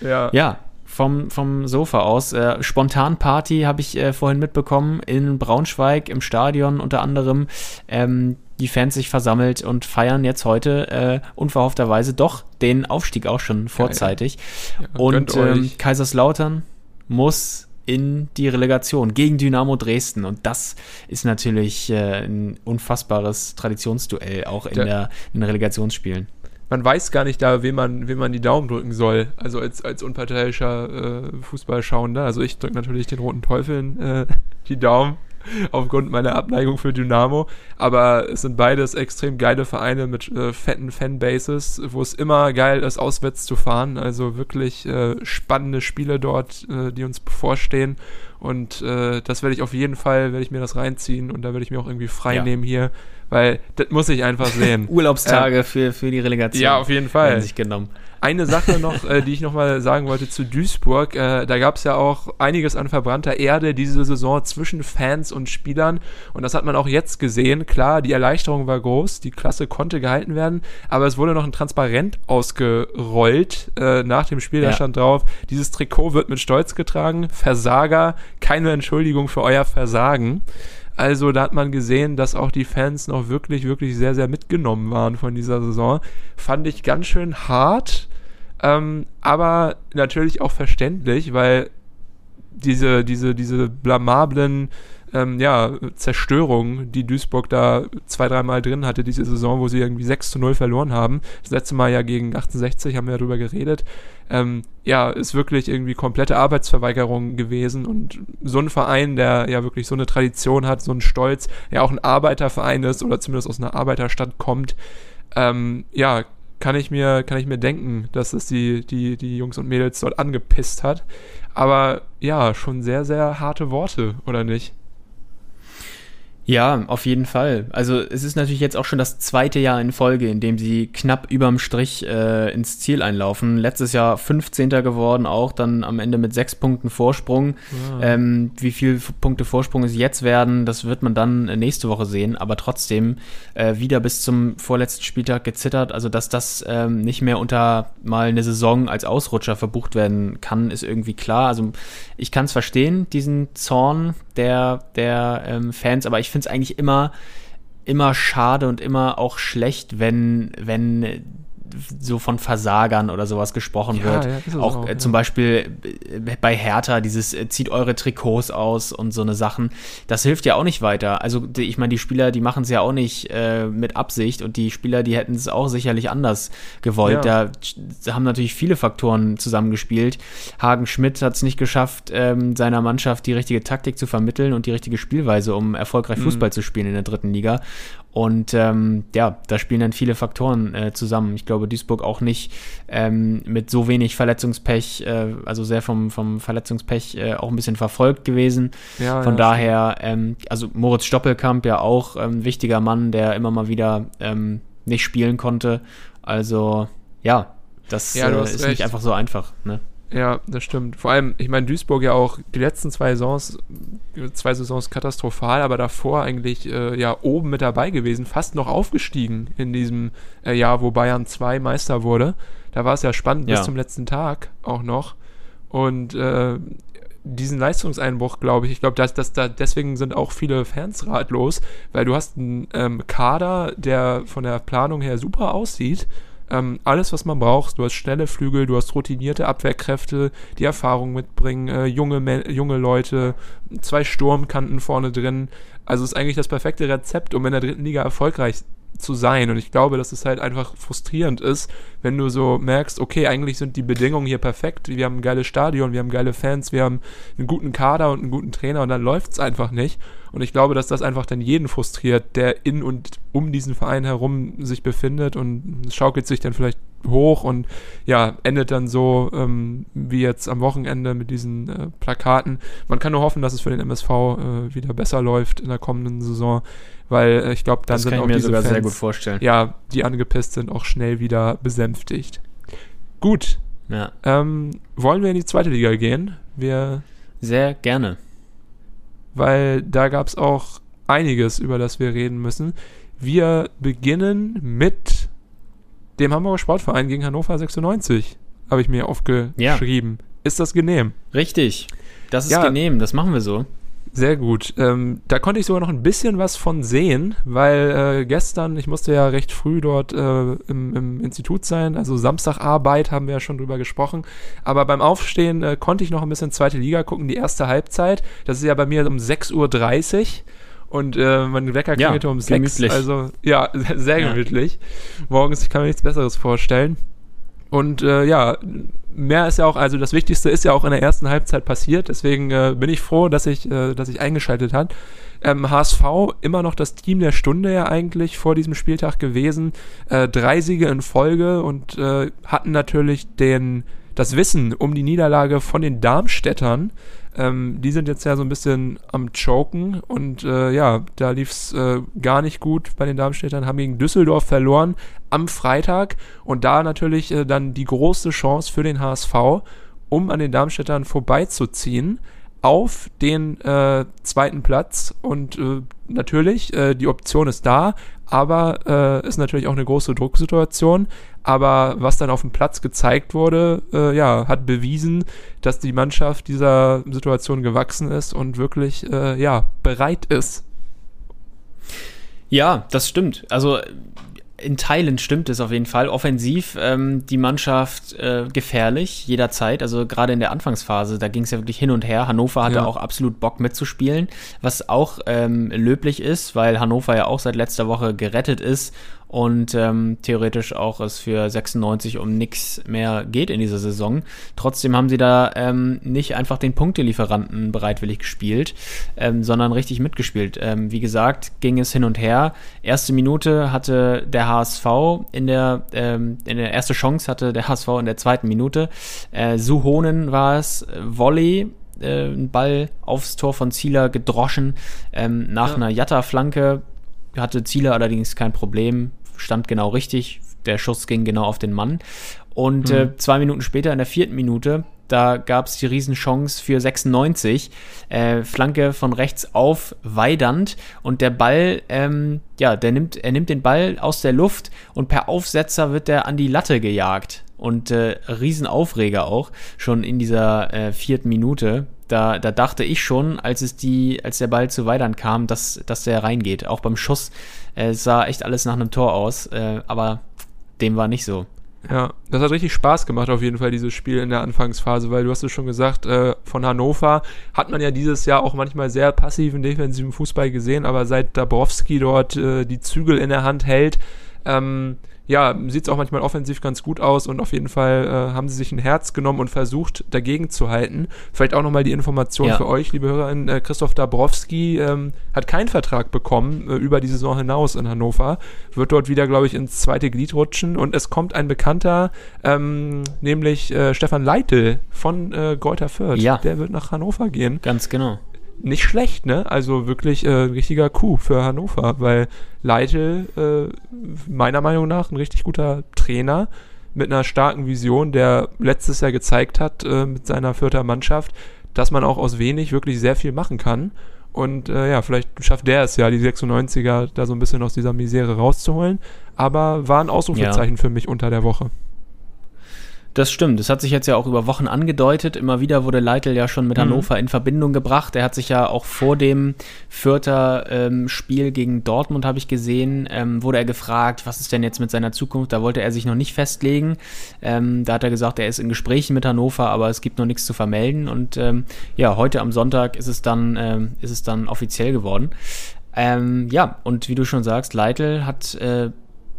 Ja. ja, vom, vom Sofa aus. Äh, Spontanparty habe ich äh, vorhin mitbekommen in Braunschweig im Stadion unter anderem. Ähm, die Fans sich versammelt und feiern jetzt heute äh, unverhoffterweise doch den Aufstieg auch schon vorzeitig. Ja, ja. und ähm, Kaiserslautern muss in die Relegation gegen Dynamo Dresden. Und das ist natürlich äh, ein unfassbares Traditionsduell, auch in, der, in den Relegationsspielen man weiß gar nicht da, wem man, wem man die Daumen drücken soll. Also als, als unparteiischer äh, Fußballschauender. Also ich drücke natürlich den roten Teufeln äh, die Daumen aufgrund meiner Abneigung für Dynamo. Aber es sind beides extrem geile Vereine mit äh, fetten Fanbases, wo es immer geil ist, auswärts zu fahren. Also wirklich äh, spannende Spiele dort, äh, die uns bevorstehen. Und äh, das werde ich auf jeden Fall, werde ich mir das reinziehen und da werde ich mir auch irgendwie frei ja. nehmen hier, weil das muss ich einfach sehen. Urlaubstage äh, für, für die Relegation. Ja, auf jeden Fall. Sich genommen. Eine Sache noch, äh, die ich nochmal sagen wollte zu Duisburg. Äh, da gab es ja auch einiges an verbrannter Erde diese Saison zwischen Fans und Spielern. Und das hat man auch jetzt gesehen. Klar, die Erleichterung war groß, die Klasse konnte gehalten werden, aber es wurde noch ein Transparent ausgerollt äh, nach dem Spiel. Da stand drauf, dieses Trikot wird mit Stolz getragen. Versager, keine Entschuldigung für euer Versagen. Also da hat man gesehen, dass auch die Fans noch wirklich, wirklich sehr, sehr mitgenommen waren von dieser Saison. Fand ich ganz schön hart, ähm, aber natürlich auch verständlich, weil diese, diese, diese blamablen ähm, ja, Zerstörung, die Duisburg da zwei, dreimal drin hatte, diese Saison, wo sie irgendwie 6 zu 0 verloren haben. Das letzte Mal ja gegen 68 haben wir darüber geredet. Ähm, ja, ist wirklich irgendwie komplette Arbeitsverweigerung gewesen und so ein Verein, der ja wirklich so eine Tradition hat, so einen Stolz, ja auch ein Arbeiterverein ist oder zumindest aus einer Arbeiterstadt kommt, ähm, ja, kann ich mir, kann ich mir denken, dass es die, die, die Jungs und Mädels dort angepisst hat. Aber ja, schon sehr, sehr harte Worte, oder nicht? Ja, auf jeden Fall. Also es ist natürlich jetzt auch schon das zweite Jahr in Folge, in dem sie knapp überm Strich äh, ins Ziel einlaufen. Letztes Jahr 15. geworden, auch dann am Ende mit sechs Punkten Vorsprung. Ja. Ah. Ähm, wie viele Punkte Vorsprung es jetzt werden, das wird man dann nächste Woche sehen. Aber trotzdem äh, wieder bis zum vorletzten Spieltag gezittert. Also dass das ähm, nicht mehr unter mal eine Saison als Ausrutscher verbucht werden kann, ist irgendwie klar. Also ich kann es verstehen, diesen Zorn der, der ähm, Fans, aber ich finde es eigentlich immer, immer schade und immer auch schlecht, wenn, wenn so von Versagern oder sowas gesprochen Ja, wird. ja, auch auch, äh, ja. zum Beispiel äh, bei Hertha, dieses äh, zieht eure Trikots aus und so eine Sachen. Das hilft ja auch nicht weiter. Also ich meine, die Spieler, die machen es ja auch nicht äh, mit Absicht und die Spieler, die hätten es auch sicherlich anders gewollt. Da haben natürlich viele Faktoren zusammengespielt. Hagen Schmidt hat es nicht geschafft, ähm, seiner Mannschaft die richtige Taktik zu vermitteln und die richtige Spielweise, um erfolgreich Fußball zu spielen in der dritten Liga. Und ähm, ja, da spielen dann viele Faktoren äh, zusammen. Ich glaube, Duisburg auch nicht ähm, mit so wenig Verletzungspech, äh, also sehr vom, vom Verletzungspech äh, auch ein bisschen verfolgt gewesen. Ja, Von ja, daher, ähm, also Moritz Stoppelkamp ja auch ähm, wichtiger Mann, der immer mal wieder ähm, nicht spielen konnte. Also ja, das Ja, äh, ist recht. nicht einfach so einfach. Ne? Ja, das stimmt. Vor allem, ich meine, Duisburg ja auch die letzten zwei Saisons, zwei Saisons katastrophal, aber davor eigentlich äh, ja oben mit dabei gewesen, fast noch aufgestiegen in diesem äh, Jahr, wo Bayern 2 Meister wurde. Da war es ja spannend Ja. bis zum letzten Tag auch noch. Und äh, diesen Leistungseinbruch, glaube ich, ich glaube, dass, dass da deswegen sind auch viele Fans ratlos, weil du hast einen ähm, Kader, der von der Planung her super aussieht. Ähm, alles, was man braucht. Du hast schnelle Flügel, du hast routinierte Abwehrkräfte, die Erfahrung mitbringen, äh, junge, junge Leute, zwei Sturmkanten vorne drin. Also ist eigentlich das perfekte Rezept, um in der dritten Liga erfolgreich zu sein. Und ich glaube, dass es halt einfach frustrierend ist, wenn du so merkst, okay, eigentlich sind die Bedingungen hier perfekt. Wir haben ein geiles Stadion, wir haben geile Fans, wir haben einen guten Kader und einen guten Trainer und dann läuft es einfach nicht. Und ich glaube, dass das einfach dann jeden frustriert, der in und um diesen Verein herum sich befindet und es schaukelt sich dann vielleicht hoch und ja, endet dann so ähm, wie jetzt am Wochenende mit diesen äh, Plakaten. Man kann nur hoffen, dass es für den MSV äh, wieder besser läuft in der kommenden Saison, weil äh, ich glaube, dann Das sind auch mir diese sogar Fans, sehr gut vorstellen. ja, die angepisst sind, auch schnell wieder besänftigt. Gut, Ja, ähm, wollen wir in die zweite Liga gehen? Wir, sehr gerne. Weil da gab es auch einiges, über das wir reden müssen. Wir beginnen mit dem Hamburger Sportverein gegen Hannover 96, habe ich mir aufgeschrieben. Ist das genehm? Richtig. Das ist Ja. genehm, das machen wir so. Sehr gut. Ähm, da konnte ich sogar noch ein bisschen was von sehen, weil äh, gestern, ich musste ja recht früh dort äh, im, im Institut sein, also Samstagarbeit haben wir ja schon drüber gesprochen. Aber beim Aufstehen äh, konnte ich noch ein bisschen zweite Liga gucken, die erste Halbzeit. Das ist ja bei mir um 6.30 Uhr. Und äh, mein Wecker Ja, klingelte um 6 gemütlich. Also ja, sehr, sehr Ja. gemütlich. Morgens, ich kann mir nichts Besseres vorstellen. Und äh, ja, mehr ist ja auch, also das Wichtigste ist ja auch in der ersten Halbzeit passiert. Deswegen äh, bin ich froh, dass ich, äh, dass ich eingeschaltet hat. Ähm, HSV immer noch das Team der Stunde ja eigentlich vor diesem Spieltag gewesen. Äh, drei Siege in Folge und äh, hatten natürlich den, das Wissen um die Niederlage von den Darmstädtern. Ähm, die sind jetzt ja so ein bisschen am Choken und äh, ja, da lief es äh, gar nicht gut bei den Darmstädtern, haben gegen Düsseldorf verloren am Freitag und da natürlich äh, dann die große Chance für den HSV, um an den Darmstädtern vorbeizuziehen auf den äh, zweiten Platz und äh, natürlich, äh, die Option ist da, aber ist natürlich auch eine große Drucksituation. Aber was dann auf dem Platz gezeigt wurde, äh, ja, hat bewiesen, dass die Mannschaft dieser Situation gewachsen ist und wirklich, äh, ja, bereit ist. Ja, das stimmt. Also in Teilen stimmt es auf jeden Fall. Offensiv ähm, die Mannschaft äh, gefährlich jederzeit. Also gerade in der Anfangsphase, da ging es ja wirklich hin und her. Hannover hatte Ja. auch absolut Bock mitzuspielen, was auch ähm, löblich ist, weil Hannover ja auch seit letzter Woche gerettet ist und ähm, theoretisch auch es für 96 um nichts mehr geht in dieser Saison. Trotzdem haben sie da ähm, nicht einfach den Punktelieferanten bereitwillig gespielt, ähm, sondern richtig mitgespielt. Ähm, wie gesagt, ging es hin und her. Erste Minute hatte der HSV in der, ähm, in der erste Chance hatte der HSV in der zweiten Minute. Äh, Suhonen war es, Volley, äh, ein Ball aufs Tor von Zieler gedroschen. Ähm, nach Ja. einer Jatta-Flanke hatte Zieler allerdings kein Problem, stand genau richtig. Der Schuss ging genau auf den Mann. Und Mhm. äh, zwei Minuten später, in der vierten Minute, da gab es die Riesenchance für 96. Äh, Flanke von rechts auf Weidand und der Ball, ähm, ja, der nimmt, er nimmt den Ball aus der Luft und per Aufsetzer wird der an die Latte gejagt. Und äh, Riesenaufreger auch, schon in dieser äh, vierten Minute. Da, da dachte ich schon, als es die, als der Ball zu Weidand kam, dass, dass der reingeht. Auch beim Schuss äh, sah echt alles nach einem Tor aus, äh, aber dem war nicht so. Ja, das hat richtig Spaß gemacht auf jeden Fall, dieses Spiel in der Anfangsphase, weil du hast es schon gesagt, äh, von Hannover hat man ja dieses Jahr auch manchmal sehr passiven defensiven Fußball gesehen, aber seit Dabrowski dort äh, die Zügel in der Hand hält, ähm, ja, sieht es auch manchmal offensiv ganz gut aus und auf jeden Fall äh, haben sie sich ein Herz genommen und versucht, dagegen zu halten. Vielleicht auch nochmal die Information ja. für euch, liebe Hörerinnen. Äh, Christoph Dabrowski ähm, hat keinen Vertrag bekommen äh, über die Saison hinaus in Hannover, wird dort wieder, glaube ich, ins zweite Glied rutschen und es kommt ein Bekannter, ähm, nämlich äh, Stefan Leitl von äh, Greuther Fürth. Ja. Der wird nach Hannover gehen. Ganz genau nicht schlecht, ne? Also wirklich äh, richtiger Coup für Hannover, weil Leitl äh, meiner Meinung nach ein richtig guter Trainer mit einer starken Vision, der letztes Jahr gezeigt hat äh, mit seiner vierter Mannschaft, dass man auch aus wenig wirklich sehr viel machen kann. Und äh, ja, vielleicht schafft der es ja, die 96er da so ein bisschen aus dieser Misere rauszuholen. Aber war ein Ausrufezeichen ja. für mich unter der Woche. Das stimmt. Das hat sich jetzt ja auch über Wochen angedeutet. Immer wieder wurde Leitl ja schon mit mhm. Hannover in Verbindung gebracht. Er hat sich ja auch vor dem Fürther ähm, Spiel gegen Dortmund, habe ich gesehen, ähm, wurde er gefragt, was ist denn jetzt mit seiner Zukunft? Da wollte er sich noch nicht festlegen. Ähm, da hat er gesagt, er ist in Gesprächen mit Hannover, aber es gibt noch nichts zu vermelden. Und ähm, ja, heute am Sonntag ist es dann, ähm, ist es dann offiziell geworden. Ähm, ja, und wie du schon sagst, Leitl hat äh,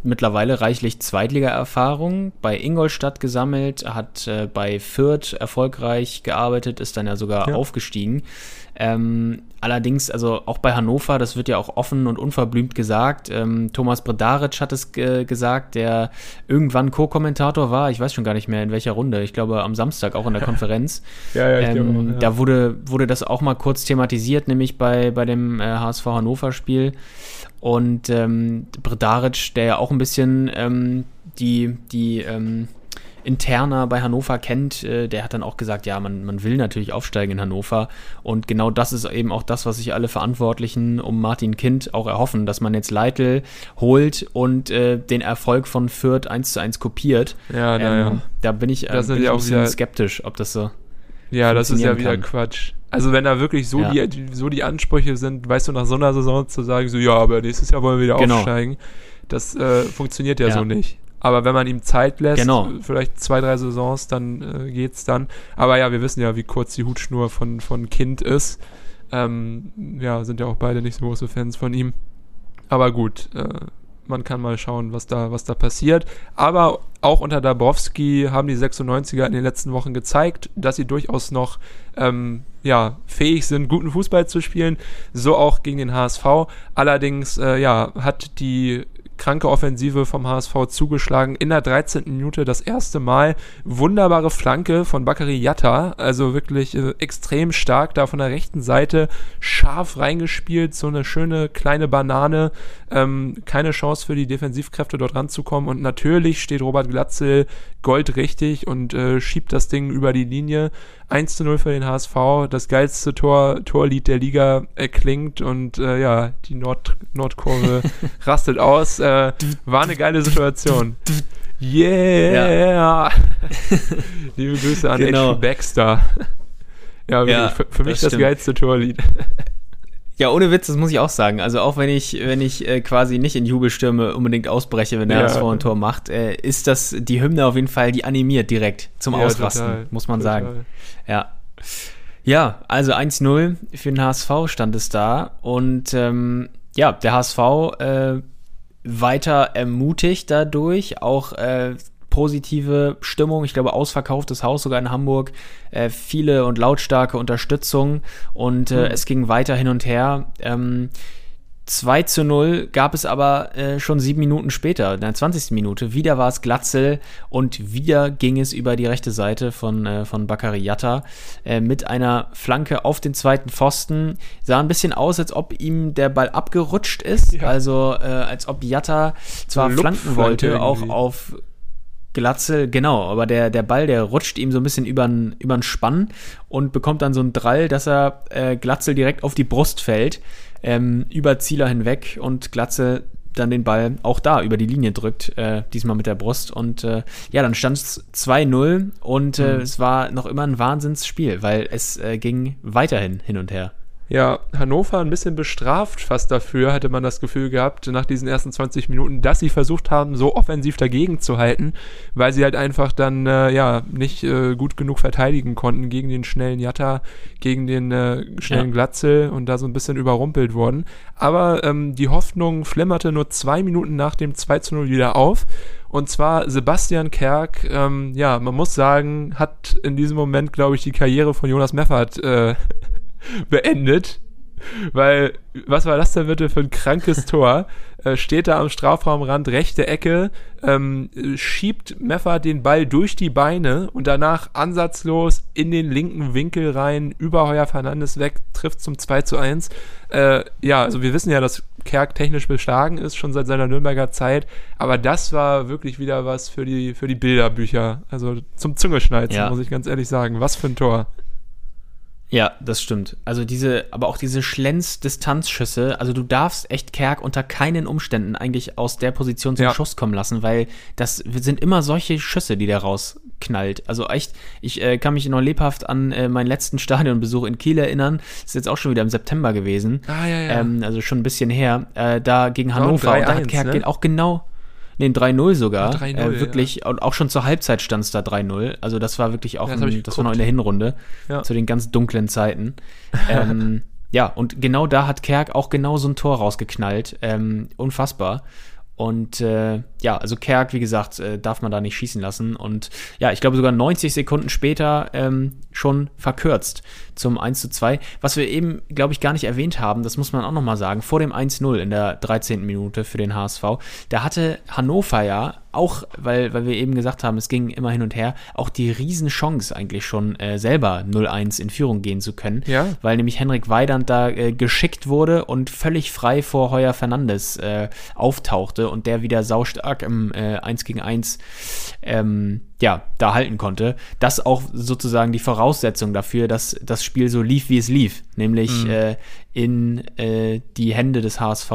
mittlerweile reichlich Zweitliga-Erfahrung bei Ingolstadt gesammelt, hat äh, bei Fürth erfolgreich gearbeitet, ist dann ja sogar ja. aufgestiegen. Ähm, allerdings, also auch bei Hannover, das wird ja auch offen und unverblümt gesagt. Ähm, Thomas Bredaric hat es gesagt, der irgendwann Co-Kommentator war. Ich weiß schon gar nicht mehr in welcher Runde. Ich glaube am Samstag auch in der Konferenz. ja, ja, ich ähm, glaube, ja. Da wurde, wurde das auch mal kurz thematisiert, nämlich bei, bei dem äh, HSV Hannover-Spiel. Und ähm, Bredaric, der ja auch ein bisschen ähm, die, die ähm, interner bei Hannover kennt, äh, der hat dann auch gesagt, ja, man, man will natürlich aufsteigen in Hannover. Und genau das ist eben auch das, was sich alle Verantwortlichen um Martin Kind auch erhoffen, dass man jetzt Leitl holt und äh, den Erfolg von Fürth 1 zu 1 kopiert. Ja, naja. Ähm, da bin ich, äh, bin ich ein bisschen skeptisch, ob das so. Ja, das ist ja wieder kann. Quatsch. Also wenn da wirklich so, ja. die, so die Ansprüche sind, weißt du, nach so einer Saison zu sagen, so ja, aber nächstes Jahr wollen wir wieder genau. aufsteigen, das äh, funktioniert ja, ja, so nicht. Aber wenn man ihm Zeit lässt, genau. vielleicht zwei, drei Saisons, dann äh, geht's dann. Aber ja, wir wissen ja, wie kurz die Hutschnur von, von Kind ist. Ähm, ja, sind ja auch beide nicht so große Fans von ihm. Aber gut, äh, man kann mal schauen, was da, was da passiert. Aber auch unter Dabrowski haben die 96er in den letzten Wochen gezeigt, dass sie durchaus noch ähm, ja, fähig sind, guten Fußball zu spielen. So auch gegen den HSV. Allerdings äh, ja, hat die kranke Offensive vom HSV zugeschlagen. In der 13. Minute das erste Mal. Wunderbare Flanke von Bakary Yatta. Also wirklich äh, extrem stark da von der rechten Seite. Scharf reingespielt. So eine schöne kleine Banane. Ähm, keine Chance für die Defensivkräfte dort ranzukommen. Und natürlich steht Robert Glatzel goldrichtig und äh, schiebt das Ding über die Linie. 1 zu 0 für den HSV, das geilste Tor, Torlied der Liga erklingt und äh, ja, die Nord Nordkurve rastet aus. Äh, war eine geile Situation. Yeah! Ja. Liebe Grüße an genau. H. Baxter. Ja, wirklich, ja, für, für mich das, das geilste Torlied. Ja, ohne Witz, das muss ich auch sagen. Also auch wenn ich, wenn ich äh, quasi nicht in Jubelstürme unbedingt ausbreche, wenn der ja. HSV ein Tor macht, äh, ist das die Hymne auf jeden Fall, die animiert direkt zum ja, Ausrasten, total, muss man total. sagen. Ja. Ja, also 1-0 für den HSV stand es da. Und ähm, ja, der HSV äh, weiter ermutigt dadurch, auch äh, positive Stimmung. Ich glaube, ausverkauftes Haus sogar in Hamburg. Äh, viele und lautstarke Unterstützung. Und äh, mhm. es ging weiter hin und her. Ähm, 2 zu 0 gab es aber äh, schon sieben Minuten später, in der 20. Minute. Wieder war es Glatzel und wieder ging es über die rechte Seite von, äh, von Bakary Yatta äh, mit einer Flanke auf den zweiten Pfosten. Sah ein bisschen aus, als ob ihm der Ball abgerutscht ist. Ja. Also äh, als ob Yatta zwar flanken wollte, auch auf Glatzel, genau, aber der, der Ball, der rutscht ihm so ein bisschen über den Spann und bekommt dann so einen Drall, dass er äh, Glatzel direkt auf die Brust fällt, ähm, über Zieler hinweg und Glatzel dann den Ball auch da über die Linie drückt, äh, diesmal mit der Brust. Und äh, ja, dann stand es 2-0 und äh, mhm. es war noch immer ein Wahnsinnsspiel, weil es äh, ging weiterhin hin und her. Ja, Hannover ein bisschen bestraft fast dafür, hätte man das Gefühl gehabt, nach diesen ersten 20 Minuten, dass sie versucht haben, so offensiv dagegen zu halten, weil sie halt einfach dann äh, ja nicht äh, gut genug verteidigen konnten gegen den schnellen Jatta, gegen den äh, schnellen ja. Glatzel und da so ein bisschen überrumpelt wurden. Aber ähm, die Hoffnung flimmerte nur zwei Minuten nach dem 2 zu 0 wieder auf. Und zwar Sebastian Kerk, ähm, ja, man muss sagen, hat in diesem Moment, glaube ich, die Karriere von Jonas Meffert äh, beendet. Weil, was war das denn bitte für ein krankes Tor? Äh, steht da am Strafraumrand, rechte Ecke, ähm, schiebt Meffer den Ball durch die Beine und danach ansatzlos in den linken Winkel rein, über Heuer Fernandes weg, trifft zum 2 zu 1. Äh, ja, also wir wissen ja, dass Kerk technisch beschlagen ist, schon seit seiner Nürnberger Zeit, aber das war wirklich wieder was für die, für die Bilderbücher. Also zum Zungeschneizen, ja. muss ich ganz ehrlich sagen. Was für ein Tor. Ja, das stimmt. Also diese, aber auch diese Schlenz-Distanzschüsse, also du darfst echt Kerk unter keinen Umständen eigentlich aus der Position zum ja. Schuss kommen lassen, weil das sind immer solche Schüsse, die der rausknallt. Also echt, ich äh, kann mich noch lebhaft an äh, meinen letzten Stadionbesuch in Kiel erinnern. Das ist jetzt auch schon wieder im September gewesen. Ah, ja, ja. Ähm, also schon ein bisschen her. Äh, da gegen Hannover. und da hat Kerk ne? auch genau Nee, 3-0 sogar. 3-0, äh, wirklich, ja. auch schon zur Halbzeit stand es da 3-0. Also das war wirklich auch, ja, das, ein, das war noch in der Hinrunde, ja. zu den ganz dunklen Zeiten. ähm, ja, und genau da hat Kerk auch genau so ein Tor rausgeknallt. Ähm, unfassbar. Und äh, ja, also Kerk, wie gesagt, äh, darf man da nicht schießen lassen. Und ja, ich glaube sogar 90 Sekunden später ähm, schon verkürzt zum 1 zu 2. Was wir eben, glaube ich, gar nicht erwähnt haben, das muss man auch nochmal sagen, vor dem 1-0 in der 13. Minute für den HSV, da hatte Hannover ja auch, weil, weil wir eben gesagt haben, es ging immer hin und her, auch die Riesenchance eigentlich schon äh, selber 0-1 in Führung gehen zu können. Ja. Weil nämlich Henrik Weidand da äh, geschickt wurde und völlig frei vor Heuer Fernandes äh, auftauchte und der wieder saustark im äh, 1 gegen 1 ähm, ja, da halten konnte. Das auch sozusagen die Voraussetzung dafür, dass das Spiel so lief, wie es lief, nämlich mhm. äh, in äh, die Hände des HSV.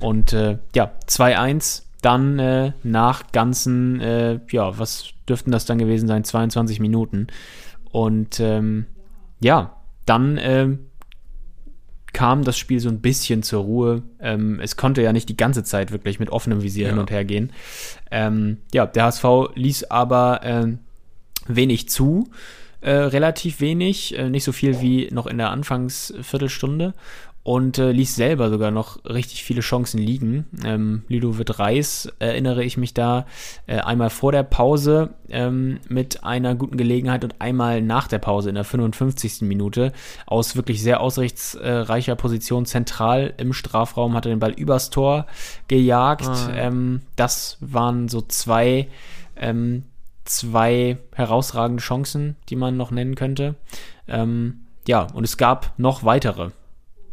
Und äh, ja, 2-1 dann äh, nach ganzen, äh, ja, was dürften das dann gewesen sein? 22 Minuten. Und ähm, ja, dann ähm, kam das Spiel so ein bisschen zur Ruhe. Ähm, es konnte ja nicht die ganze Zeit wirklich mit offenem Visier ja. hin und her gehen. Ähm, ja, der HSV ließ aber äh, wenig zu. Äh, relativ wenig, äh, nicht so viel wie noch in der Anfangsviertelstunde und äh, ließ selber sogar noch richtig viele Chancen liegen. Ähm, Ludovic Reis erinnere ich mich da äh, einmal vor der Pause ähm, mit einer guten Gelegenheit und einmal nach der Pause in der 55. Minute aus wirklich sehr ausrichtsreicher Position zentral im Strafraum hat er den Ball übers Tor gejagt. Ah, ähm, das waren so zwei ähm, zwei herausragende Chancen, die man noch nennen könnte. Ähm, ja, und es gab noch weitere.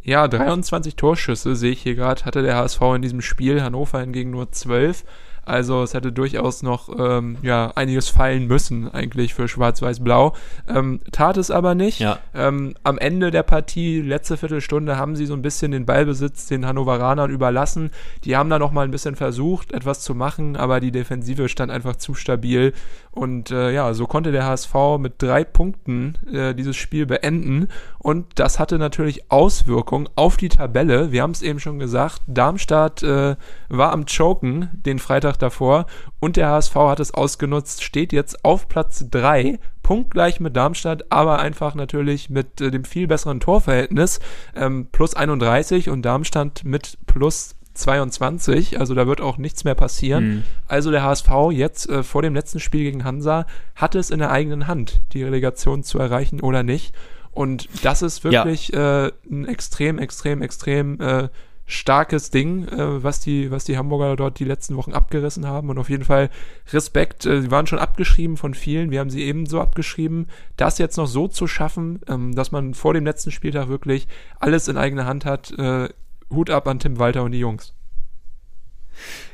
Ja, 23 Torschüsse sehe ich hier gerade, hatte der HSV in diesem Spiel, Hannover hingegen nur 12. Also es hätte durchaus noch ähm, ja, einiges fallen müssen eigentlich für Schwarz-Weiß-Blau. Ähm, tat es aber nicht. Ja. Ähm, am Ende der Partie, letzte Viertelstunde, haben sie so ein bisschen den Ballbesitz den Hannoveranern überlassen. Die haben da noch mal ein bisschen versucht, etwas zu machen, aber die Defensive stand einfach zu stabil. Und äh, ja, so konnte der HSV mit drei Punkten äh, dieses Spiel beenden. Und das hatte natürlich Auswirkungen auf die Tabelle. Wir haben es eben schon gesagt, Darmstadt äh, war am Choken den Freitag Spieltag davor und der HSV hat es ausgenutzt, steht jetzt auf Platz 3, punktgleich mit Darmstadt, aber einfach natürlich mit äh, dem viel besseren Torverhältnis, ähm, plus 31 und Darmstadt mit plus 22, also da wird auch nichts mehr passieren. Mhm. Also der HSV jetzt äh, vor dem letzten Spiel gegen Hansa hat es in der eigenen Hand, die Relegation zu erreichen oder nicht. Und das ist wirklich ja. äh, ein extrem, extrem, extrem äh, starkes Ding, äh, was, die, was die Hamburger dort die letzten Wochen abgerissen haben. Und auf jeden Fall Respekt. Äh, sie waren schon abgeschrieben von vielen. Wir haben sie ebenso abgeschrieben. Das jetzt noch so zu schaffen, ähm, dass man vor dem letzten Spieltag wirklich alles in eigener Hand hat. Äh, Hut ab an Tim Walter und die Jungs.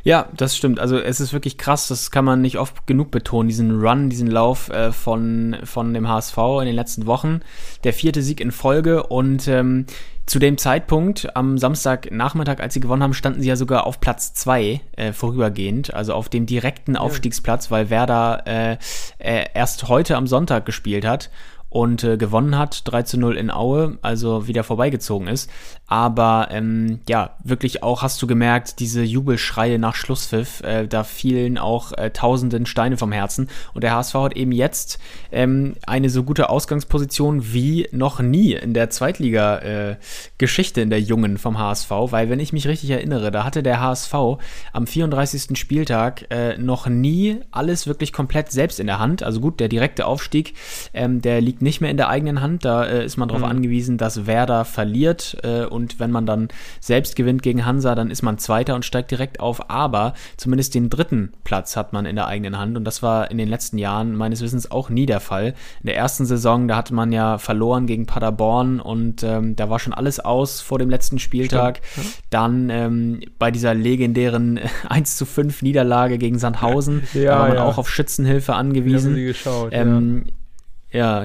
Ja, das stimmt. Also es ist wirklich krass, das kann man nicht oft genug betonen, diesen Run, diesen Lauf äh, von, von dem HSV in den letzten Wochen. Der vierte Sieg in Folge und ähm, zu dem Zeitpunkt am Samstagnachmittag, als sie gewonnen haben, standen sie ja sogar auf Platz 2 äh, vorübergehend, also auf dem direkten Aufstiegsplatz, weil Werder äh, äh, erst heute am Sonntag gespielt hat. und äh, gewonnen hat, 3 zu 0 in Aue, also wieder vorbeigezogen ist. Aber ähm, ja, wirklich auch hast du gemerkt, diese Jubelschreie nach Schlusspfiff, äh, da fielen auch äh, tausenden Steine vom Herzen. Und der HSV hat eben jetzt ähm, eine so gute Ausgangsposition wie noch nie in der Zweitliga-Geschichte äh, in der Jungen vom HSV, weil wenn ich mich richtig erinnere, da hatte der HSV am 34. Spieltag äh, noch nie alles wirklich komplett selbst in der Hand. Also gut, der direkte Aufstieg, ähm, der liegt nicht mehr in der eigenen Hand. Da äh, ist man darauf mhm. angewiesen, dass Werder verliert. Äh, und wenn man dann selbst gewinnt gegen Hansa, dann ist man Zweiter und steigt direkt auf. Aber zumindest den dritten Platz hat man in der eigenen Hand. Und das war in den letzten Jahren meines Wissens auch nie der Fall. In der ersten Saison, da hatte man ja verloren gegen Paderborn und ähm, da war schon alles aus vor dem letzten Spieltag. Ja. Dann ähm, bei dieser legendären 1 zu 5 Niederlage gegen Sandhausen, ja, da war man ja. auch auf Schützenhilfe angewiesen. Geschaut, ähm, ja,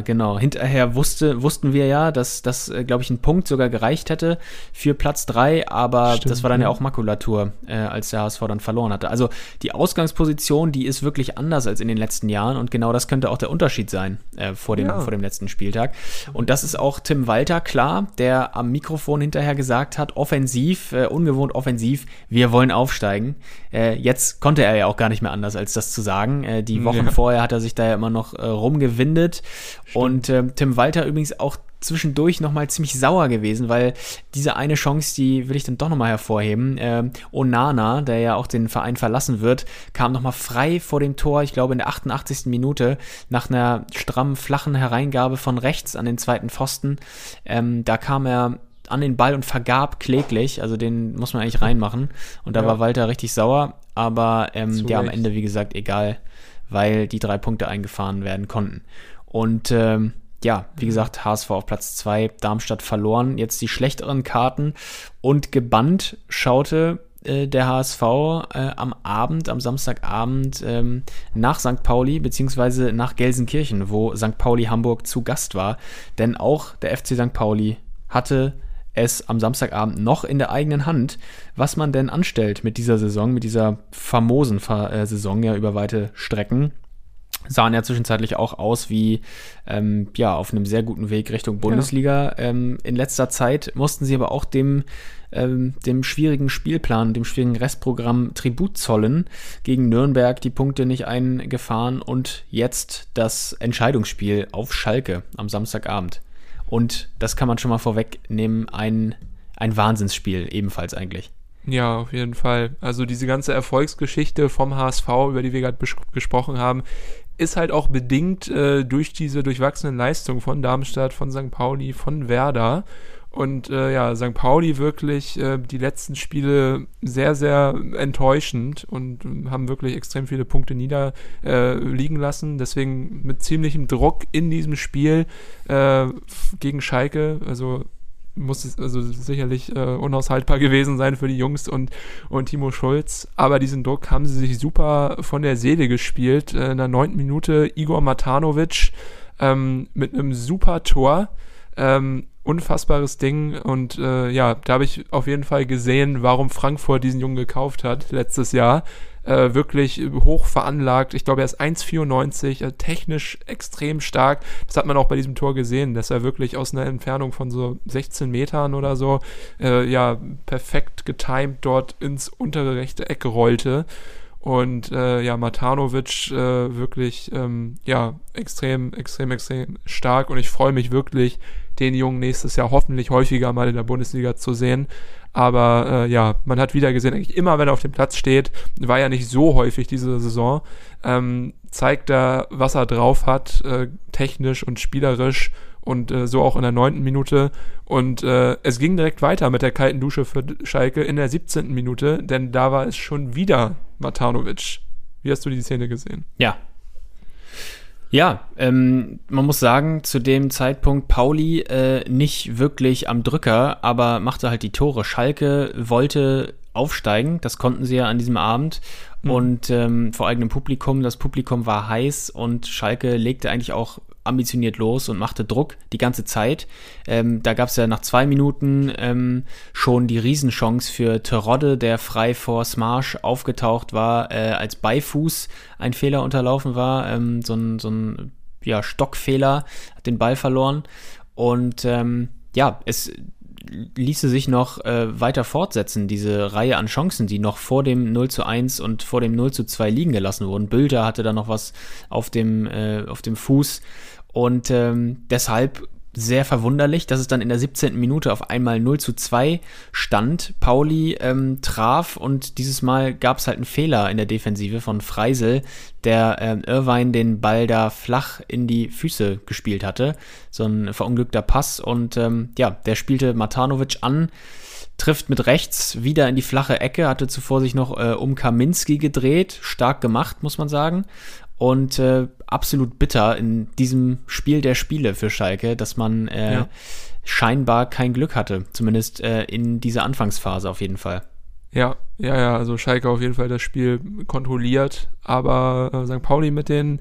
genau. Hinterher wusste, wussten wir ja, dass das, äh, glaube ich, ein Punkt sogar gereicht hätte für Platz drei, aber Stimmt, das war dann ja, ja auch Makulatur, äh, als der HSV dann verloren hatte. Also die Ausgangsposition, die ist wirklich anders als in den letzten Jahren und genau das könnte auch der Unterschied sein äh, vor, dem, ja. vor dem letzten Spieltag. Und das ist auch Tim Walter klar, der am Mikrofon hinterher gesagt hat, offensiv, äh, ungewohnt offensiv, wir wollen aufsteigen. Äh, jetzt konnte er ja auch gar nicht mehr anders, als das zu sagen. Äh, die Wochen ja. vorher hat er sich da ja immer noch rumgewindet. Stimmt. Und äh, Tim Walter übrigens auch zwischendurch nochmal ziemlich sauer gewesen, weil diese eine Chance, die will ich dann doch nochmal hervorheben. Äh, Onana, der ja auch den Verein verlassen wird, kam nochmal frei vor dem Tor, ich glaube in der 88. Minute, nach einer strammen, flachen Hereingabe von rechts an den zweiten Pfosten. Ähm, da kam er an den Ball und vergab kläglich, also den muss man eigentlich reinmachen. Und da ja. war Walter richtig sauer, aber ähm, ja, am Ende, wie gesagt, egal, weil die drei Punkte eingefahren werden konnten. Und ähm, ja, wie gesagt, HSV auf Platz 2, Darmstadt verloren, jetzt die schlechteren Karten und gebannt schaute äh, der HSV äh, am Abend, am Samstagabend ähm, nach St. Pauli beziehungsweise nach Gelsenkirchen, wo St. Pauli Hamburg zu Gast war. Denn auch der FC St. Pauli hatte es am Samstagabend noch in der eigenen Hand, was man denn anstellt mit dieser Saison, mit dieser famosen äh, Saison ja über weite Strecken sahen ja zwischenzeitlich auch aus wie ähm, ja auf einem sehr guten Weg Richtung Bundesliga. Ja. Ähm, in letzter Zeit mussten sie aber auch dem ähm, dem schwierigen Spielplan, dem schwierigen Restprogramm Tribut zollen. Gegen Nürnberg die Punkte nicht eingefahren und jetzt das Entscheidungsspiel auf Schalke am Samstagabend. Und das kann man schon mal vorwegnehmen, ein, ein Wahnsinnsspiel ebenfalls eigentlich. Ja, auf jeden Fall. Also diese ganze Erfolgsgeschichte vom HSV, über die wir gerade gesprochen haben, ist halt auch bedingt äh, durch diese durchwachsenen Leistungen von Darmstadt, von St. Pauli, von Werder. Und äh, ja, St. Pauli wirklich äh, die letzten Spiele sehr, sehr enttäuschend und äh, haben wirklich extrem viele Punkte niederliegen äh, lassen. Deswegen mit ziemlichem Druck in diesem Spiel äh, gegen Schalke. Also muss also sicherlich äh, unaushaltbar gewesen sein für die Jungs und, und Timo Schulz. Aber diesen Druck haben sie sich super von der Seele gespielt. Äh, in der neunten Minute Igor Matanovic ähm, mit einem super Tor. Ähm, unfassbares Ding und äh, ja, da habe ich auf jeden Fall gesehen, warum Frankfurt diesen Jungen gekauft hat letztes Jahr äh, wirklich hoch veranlagt. Ich glaube, er ist 1,94, äh, technisch extrem stark. Das hat man auch bei diesem Tor gesehen, dass er wirklich aus einer Entfernung von so 16 Metern oder so, äh, ja, perfekt getimed dort ins untere rechte Eck rollte. Und äh, ja, Matanovic äh, wirklich ähm, ja extrem, extrem, extrem stark. Und ich freue mich wirklich, den Jungen nächstes Jahr hoffentlich häufiger mal in der Bundesliga zu sehen. Aber äh, ja, man hat wieder gesehen, eigentlich immer, wenn er auf dem Platz steht, war ja nicht so häufig diese Saison, ähm, zeigt er, was er drauf hat, äh, technisch und spielerisch und äh, so auch in der neunten Minute. Und äh, es ging direkt weiter mit der kalten Dusche für Schalke in der 17. Minute, denn da war es schon wieder Matanovic. Wie hast du die Szene gesehen? Ja, ja, ähm, man muss sagen, zu dem Zeitpunkt Pauli äh, nicht wirklich am Drücker, aber machte halt die Tore. Schalke wollte aufsteigen, das konnten sie ja an diesem Abend mhm. und ähm, vor eigenem Publikum. Das Publikum war heiß und Schalke legte eigentlich auch ambitioniert los und machte Druck die ganze Zeit. Ähm, da gab es ja nach zwei Minuten ähm, schon die Riesenchance für Terodde, der frei vor Smarsh aufgetaucht war, äh, als Beifuß ein Fehler unterlaufen war. Ähm, so ein, so ein ja, Stockfehler, hat den Ball verloren. Und ähm, ja, es ließe sich noch äh, weiter fortsetzen, diese Reihe an Chancen, die noch vor dem 0 zu 1 und vor dem 0 zu 2 liegen gelassen wurden. Bülter hatte da noch was auf dem, äh, auf dem Fuß. Und ähm, deshalb sehr verwunderlich, dass es dann in der 17. Minute auf einmal 0 zu 2 stand. Pauli ähm, traf und dieses Mal gab es halt einen Fehler in der Defensive von Freisel, der ähm, Irvine den Ball da flach in die Füße gespielt hatte. So ein verunglückter Pass und ähm, ja, der spielte Matanovic an trifft mit rechts wieder in die flache Ecke, hatte zuvor sich noch äh, um Kaminski gedreht, stark gemacht, muss man sagen und äh, absolut bitter in diesem Spiel der Spiele für Schalke, dass man äh, ja. scheinbar kein Glück hatte, zumindest äh, in dieser Anfangsphase auf jeden Fall. Ja, ja, ja, also Schalke auf jeden Fall das Spiel kontrolliert, aber äh, St. Pauli mit den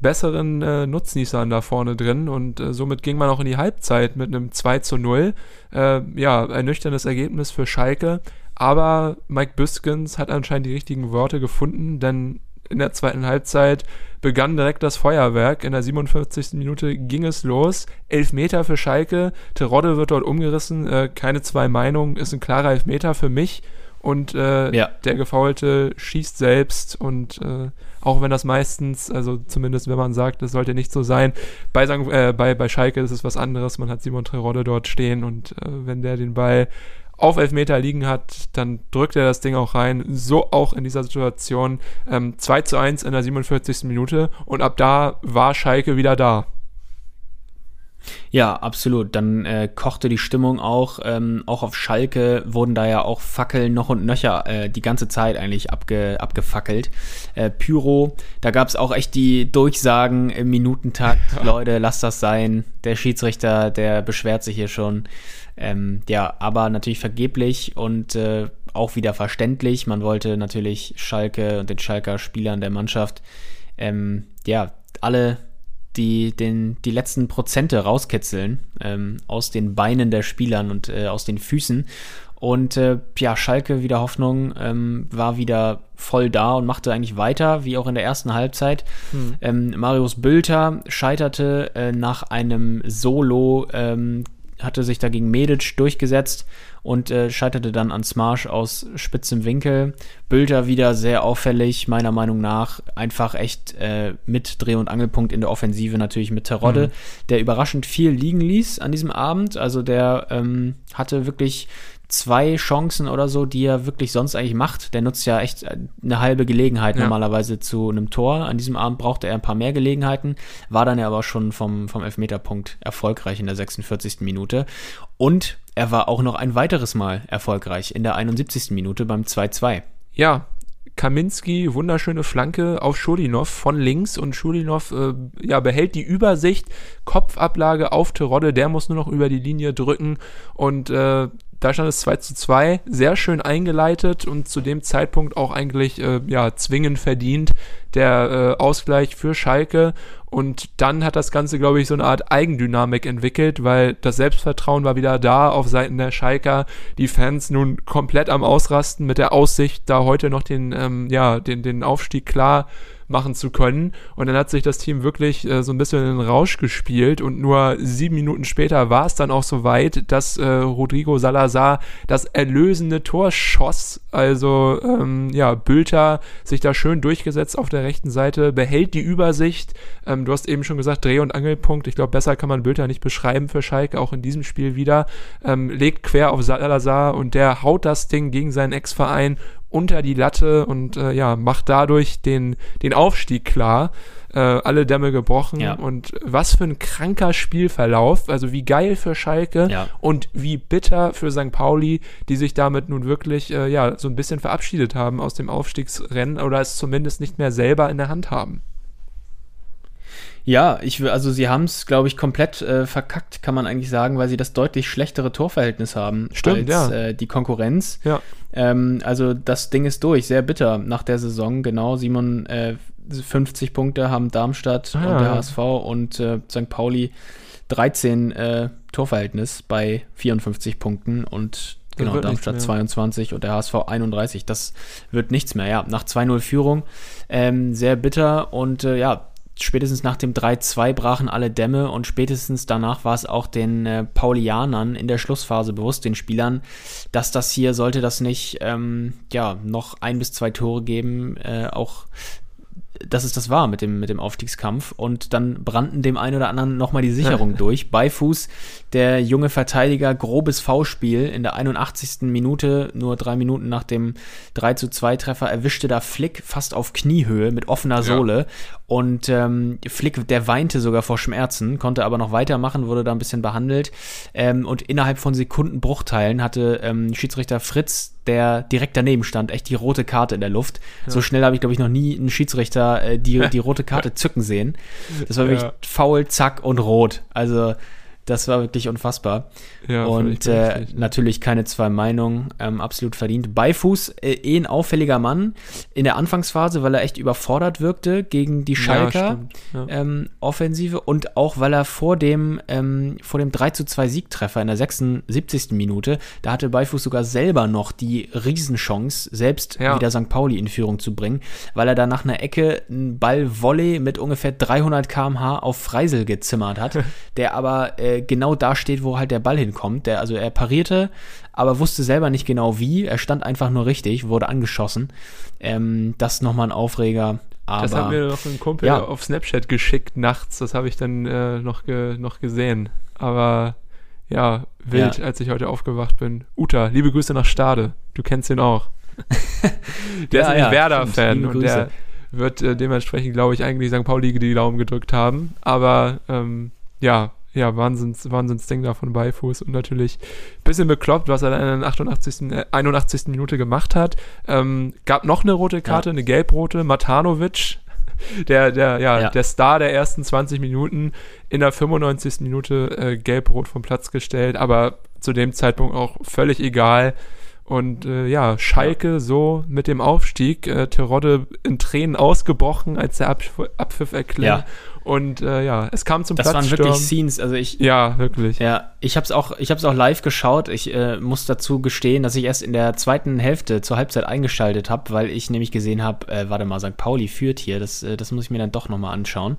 besseren äh, Nutznießern da vorne drin und äh, somit ging man auch in die Halbzeit mit einem 2 zu 0. Äh, ja, ein nüchternes Ergebnis für Schalke, aber Mike Büskens hat anscheinend die richtigen Worte gefunden, denn in der zweiten Halbzeit begann direkt das Feuerwerk. In der 47. Minute ging es los. Elfmeter für Schalke. Terodde wird dort umgerissen. Äh, keine zwei Meinungen. Ist ein klarer Elfmeter für mich. Und äh, ja. der Gefaulte schießt selbst. Und äh, auch wenn das meistens, also zumindest wenn man sagt, das sollte nicht so sein, bei, St. Äh, bei, bei Schalke ist es was anderes. Man hat Simon Terodde dort stehen. Und äh, wenn der den Ball auf Elfmeter liegen hat, dann drückt er das Ding auch rein. So auch in dieser Situation. Ähm, 2 zu 1 in der 47. Minute und ab da war Schalke wieder da. Ja, absolut. Dann äh, kochte die Stimmung auch. Ähm, auch auf Schalke wurden da ja auch Fackeln noch und nöcher äh, die ganze Zeit eigentlich abge, abgefackelt. Äh, Pyro, da gab es auch echt die Durchsagen im Minutentakt. Leute, lasst das sein. Der Schiedsrichter, der beschwert sich hier schon. Ähm, ja, aber natürlich vergeblich und äh, auch wieder verständlich. Man wollte natürlich Schalke und den Schalker Spielern der Mannschaft ähm, ja alle die, den, die letzten Prozente rauskitzeln ähm, aus den Beinen der Spielern und äh, aus den Füßen. Und äh, ja, Schalke wieder Hoffnung, ähm, war wieder voll da und machte eigentlich weiter, wie auch in der ersten Halbzeit. Hm. Ähm, Marius Bülter scheiterte äh, nach einem Solo ähm, hatte sich dagegen Medic durchgesetzt und äh, scheiterte dann an Smarsh aus spitzem Winkel. Bülter wieder sehr auffällig, meiner Meinung nach. Einfach echt äh, mit Dreh- und Angelpunkt in der Offensive natürlich mit Terodde, mhm. der überraschend viel liegen ließ an diesem Abend. Also der ähm, hatte wirklich zwei Chancen oder so, die er wirklich sonst eigentlich macht. Der nutzt ja echt eine halbe Gelegenheit ja. normalerweise zu einem Tor. An diesem Abend brauchte er ein paar mehr Gelegenheiten, war dann ja aber schon vom, vom Elfmeterpunkt erfolgreich in der 46. Minute. Und er war auch noch ein weiteres Mal erfolgreich in der 71. Minute beim 2-2. Ja, Kaminski, wunderschöne Flanke auf Schulinov von links und Schulinov äh, ja, behält die Übersicht, Kopfablage auf Terodde, der muss nur noch über die Linie drücken und äh, da stand es 2 zu 2, sehr schön eingeleitet und zu dem Zeitpunkt auch eigentlich äh, ja, zwingend verdient der äh, Ausgleich für Schalke. Und dann hat das Ganze, glaube ich, so eine Art Eigendynamik entwickelt, weil das Selbstvertrauen war wieder da auf Seiten der Schalker. Die Fans nun komplett am Ausrasten mit der Aussicht, da heute noch den, ähm, ja, den, den Aufstieg klar machen zu können. Und dann hat sich das Team wirklich äh, so ein bisschen in den Rausch gespielt und nur sieben Minuten später war es dann auch so weit, dass äh, Rodrigo Salazar das erlösende Tor schoss. Also ähm, ja, Bülter sich da schön durchgesetzt auf der rechten Seite, behält die Übersicht. Ähm, du hast eben schon gesagt, Dreh- und Angelpunkt. Ich glaube, besser kann man Bülter nicht beschreiben für Schalke, auch in diesem Spiel wieder. Ähm, legt quer auf Salazar und der haut das Ding gegen seinen Ex-Verein unter die Latte und äh, ja, macht dadurch den, den Aufstieg klar. Äh, alle Dämme gebrochen ja. und was für ein kranker Spielverlauf. Also wie geil für Schalke ja. und wie bitter für St. Pauli, die sich damit nun wirklich äh, ja, so ein bisschen verabschiedet haben aus dem Aufstiegsrennen oder es zumindest nicht mehr selber in der Hand haben. Ja, ich will, also sie haben es, glaube ich, komplett äh, verkackt, kann man eigentlich sagen, weil sie das deutlich schlechtere Torverhältnis haben Stimmt, als ja. äh, die Konkurrenz. Ja. Ähm, also das Ding ist durch, sehr bitter nach der Saison. Genau, Simon, äh, 50 Punkte haben Darmstadt ah, und der. HSV und äh, St. Pauli 13 äh, Torverhältnis bei 54 Punkten und Genau, Darmstadt 22 und der HSV 31. Das wird nichts mehr, ja. Nach 2-0 Führung. Ähm, sehr bitter und äh, ja, spätestens nach dem 3-2 brachen alle Dämme und spätestens danach war es auch den äh, Paulianern in der Schlussphase bewusst, den Spielern, dass das hier sollte das nicht ähm, ja noch ein bis zwei Tore geben, äh, auch dass es das war mit dem, mit dem Aufstiegskampf. Und dann brannten dem einen oder anderen nochmal die Sicherung durch. Beifuß, der junge Verteidiger, grobes V-Spiel in der 81. Minute, nur drei Minuten nach dem 3 zu 2 Treffer, erwischte da Flick fast auf Kniehöhe mit offener Sohle. Ja. Und ähm, Flick, der weinte sogar vor Schmerzen, konnte aber noch weitermachen, wurde da ein bisschen behandelt. Ähm, und innerhalb von Sekundenbruchteilen hatte ähm, Schiedsrichter Fritz der direkt daneben stand, echt die rote Karte in der Luft. Ja. So schnell habe ich, glaube ich, noch nie einen Schiedsrichter äh, die, die rote Karte zücken sehen. Das war wirklich ja. faul, zack und rot. Also das war wirklich unfassbar. Ja, und äh, natürlich keine zwei Meinungen, ähm, absolut verdient. Beifuß, äh, eh ein auffälliger Mann in der Anfangsphase, weil er echt überfordert wirkte gegen die Schalker ja, ja. ähm, Offensive und auch weil er vor dem, ähm, vor dem 3 zu 2 Siegtreffer in der 76. Minute, da hatte Beifuß sogar selber noch die Riesenchance, selbst wieder St. Pauli in Führung zu bringen, weil er da nach einer Ecke einen Ball-Volley mit ungefähr 300 km/h auf Freisel gezimmert hat, der aber äh, genau da steht, wo halt der Ball hinkommt. Der, also er parierte, aber wusste selber nicht genau wie. Er stand einfach nur richtig, wurde angeschossen. Ähm, das nochmal ein Aufreger. Aber, das hat mir noch ein Kumpel ja. auf Snapchat geschickt nachts. Das habe ich dann äh, noch, ge noch gesehen. Aber ja, wild, ja. als ich heute aufgewacht bin. Uta, liebe Grüße nach Stade. Du kennst ihn auch. der ja, ist ein Werder-Fan und der wird äh, dementsprechend, glaube ich, eigentlich St. Pauli die Daumen gedrückt haben. Aber ähm, ja, ja, Wahnsinns, Wahnsinnsding da von Beifuß und natürlich ein bisschen bekloppt, was er dann in der 88., äh, 81. Minute gemacht hat. Ähm, gab noch eine rote Karte, ja. eine gelbrote, Matanovic, der, der, ja, ja, der Star der ersten 20 Minuten in der 95. Minute äh, gelb-rot vom Platz gestellt, aber zu dem Zeitpunkt auch völlig egal. Und äh, ja, Schalke ja. so mit dem Aufstieg, äh, Terodde in Tränen ausgebrochen, als der Abpfiff, Abpfiff erklärt. Ja. Und äh, ja, es kam zum Das waren wirklich Scenes, also ich Ja, wirklich. Ja, ich habe es auch ich habe auch live geschaut. Ich äh, muss dazu gestehen, dass ich erst in der zweiten Hälfte zur Halbzeit eingeschaltet habe, weil ich nämlich gesehen habe, äh, warte mal, St. Pauli führt hier, das äh, das muss ich mir dann doch noch mal anschauen.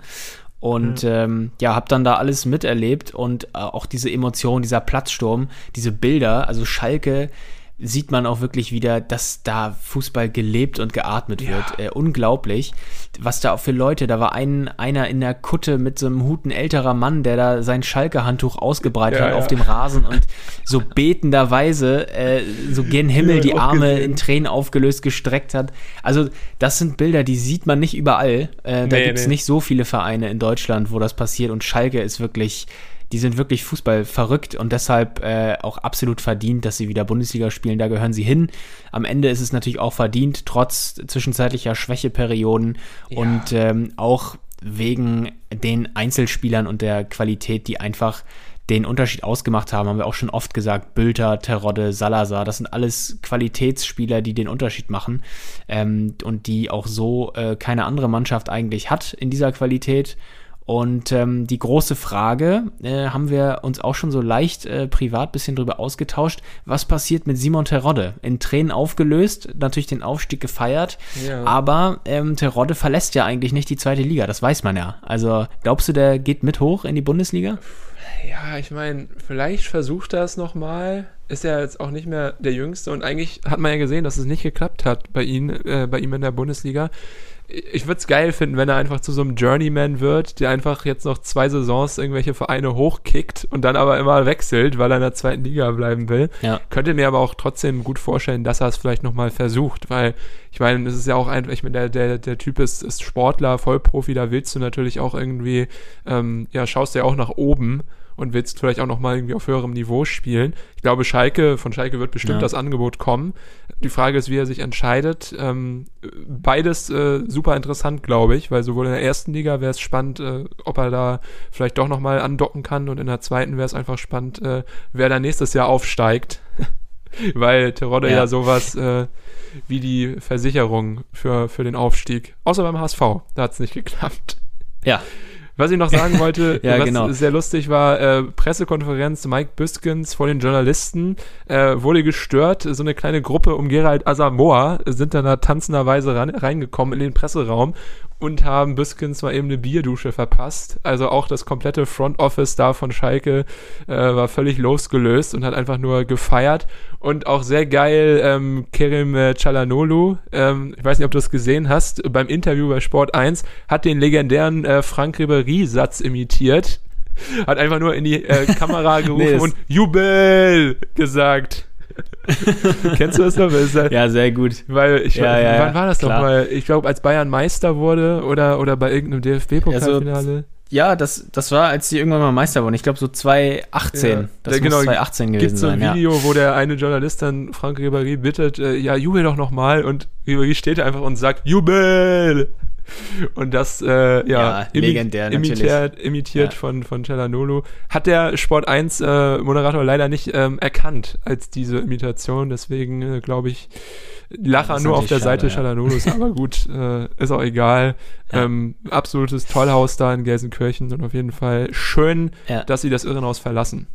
Und mhm. ähm, ja, habe dann da alles miterlebt und äh, auch diese Emotion, dieser Platzsturm, diese Bilder, also Schalke sieht man auch wirklich wieder, dass da Fußball gelebt und geatmet ja. wird. Äh, unglaublich, was da auch für Leute, da war ein, einer in der Kutte mit so einem Hut, ein älterer Mann, der da sein Schalke-Handtuch ausgebreitet ja, hat ja. auf dem Rasen und so betenderweise, äh, so gen Himmel die Arme gesehen. in Tränen aufgelöst gestreckt hat. Also das sind Bilder, die sieht man nicht überall. Äh, da nee, gibt es nee. nicht so viele Vereine in Deutschland, wo das passiert und Schalke ist wirklich die sind wirklich Fußball verrückt und deshalb äh, auch absolut verdient, dass sie wieder Bundesliga spielen. Da gehören sie hin. Am Ende ist es natürlich auch verdient, trotz zwischenzeitlicher Schwächeperioden ja. und ähm, auch wegen den Einzelspielern und der Qualität, die einfach den Unterschied ausgemacht haben, haben wir auch schon oft gesagt, Bülter, Terodde, Salazar, das sind alles Qualitätsspieler, die den Unterschied machen ähm, und die auch so äh, keine andere Mannschaft eigentlich hat in dieser Qualität. Und ähm, die große Frage äh, haben wir uns auch schon so leicht äh, privat bisschen drüber ausgetauscht. Was passiert mit Simon Terodde? In Tränen aufgelöst, natürlich den Aufstieg gefeiert, ja. aber ähm, Terodde verlässt ja eigentlich nicht die zweite Liga, das weiß man ja. Also glaubst du, der geht mit hoch in die Bundesliga? Ja, ich meine, vielleicht versucht er es nochmal. Ist ja jetzt auch nicht mehr der Jüngste und eigentlich hat man ja gesehen, dass es nicht geklappt hat bei ihm, äh, bei ihm in der Bundesliga ich würde es geil finden, wenn er einfach zu so einem Journeyman wird, der einfach jetzt noch zwei Saisons irgendwelche Vereine hochkickt und dann aber immer wechselt, weil er in der zweiten Liga bleiben will. Ja. Könnte mir aber auch trotzdem gut vorstellen, dass er es vielleicht nochmal versucht, weil ich meine, es ist ja auch einfach, ich meine, der, der, der Typ ist, ist Sportler, Vollprofi, da willst du natürlich auch irgendwie, ähm, ja, schaust du ja auch nach oben und willst vielleicht auch nochmal irgendwie auf höherem Niveau spielen. Ich glaube, Schalke, von Schalke wird bestimmt ja. das Angebot kommen. Die Frage ist, wie er sich entscheidet. Ähm, beides äh, super interessant, glaube ich, weil sowohl in der ersten Liga wäre es spannend, äh, ob er da vielleicht doch nochmal andocken kann und in der zweiten wäre es einfach spannend, äh, wer da nächstes Jahr aufsteigt. weil Terodde ja, ja sowas äh, wie die Versicherung für, für den Aufstieg, außer beim HSV, da hat es nicht geklappt. Ja, Was ich noch sagen wollte, Ja, was genau. sehr lustig war, äh, Pressekonferenz Mike Biskins vor den Journalisten äh, wurde gestört. So eine kleine Gruppe um Gerald Asamoah sind dann da tanzenderweise ran, reingekommen in den Presseraum und haben Biskins mal eben eine Bierdusche verpasst. Also auch das komplette Front Office da von Schalke äh, war völlig losgelöst und hat einfach nur gefeiert. Und auch sehr geil, ähm, Kerem äh, Çalhanoğlu, ähm, ich weiß nicht, ob du das gesehen hast, beim Interview bei Sport 1 hat den legendären äh, Frank Ribéry-Satz imitiert. Hat einfach nur in die äh, Kamera gerufen das- und Jubel gesagt. Kennst du das noch? Das halt- Ja, sehr gut. weil ich Ja, ja, wann war das klar. nochmal? Ich glaube, als Bayern Meister wurde oder, oder bei irgendeinem DFB-Pokalfinale. Ja, das, das war, als die irgendwann mal Meister wurden. Ich glaube so 2018. Ja. Das Ja, muss genau. 2018 gewesen Gibt so ein sein, Video, wo der eine Journalist dann Frank Ribéry bittet, äh, ja, jubel doch nochmal und Ribéry steht einfach und sagt, Jubel! Und das, äh, ja, Ja, legendär, imitiert, imitiert Ja. von, von Cellanolo. Hat der Sport 1 äh, Moderator leider nicht ähm, erkannt als diese Imitation, deswegen äh, glaube ich, Lacher nur auf der natürlich Seite schade, ja. Chalanolos, aber gut, äh, ist auch egal. Ähm, absolutes Tollhaus da in Gelsenkirchen und auf jeden Fall schön, dass sie das Irrenhaus verlassen.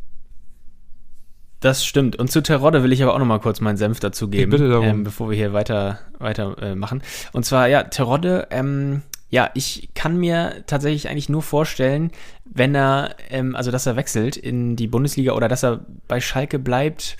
Das stimmt. Und zu Terodde will ich aber auch noch mal kurz meinen Senf dazu geben, bitte darum. Ähm, bevor wir hier weiter, weiter äh, machen. Und zwar, ja, Terodde, ähm, ja, ich kann mir tatsächlich eigentlich nur vorstellen, wenn er, ähm, also dass er wechselt in die Bundesliga oder dass er bei Schalke bleibt,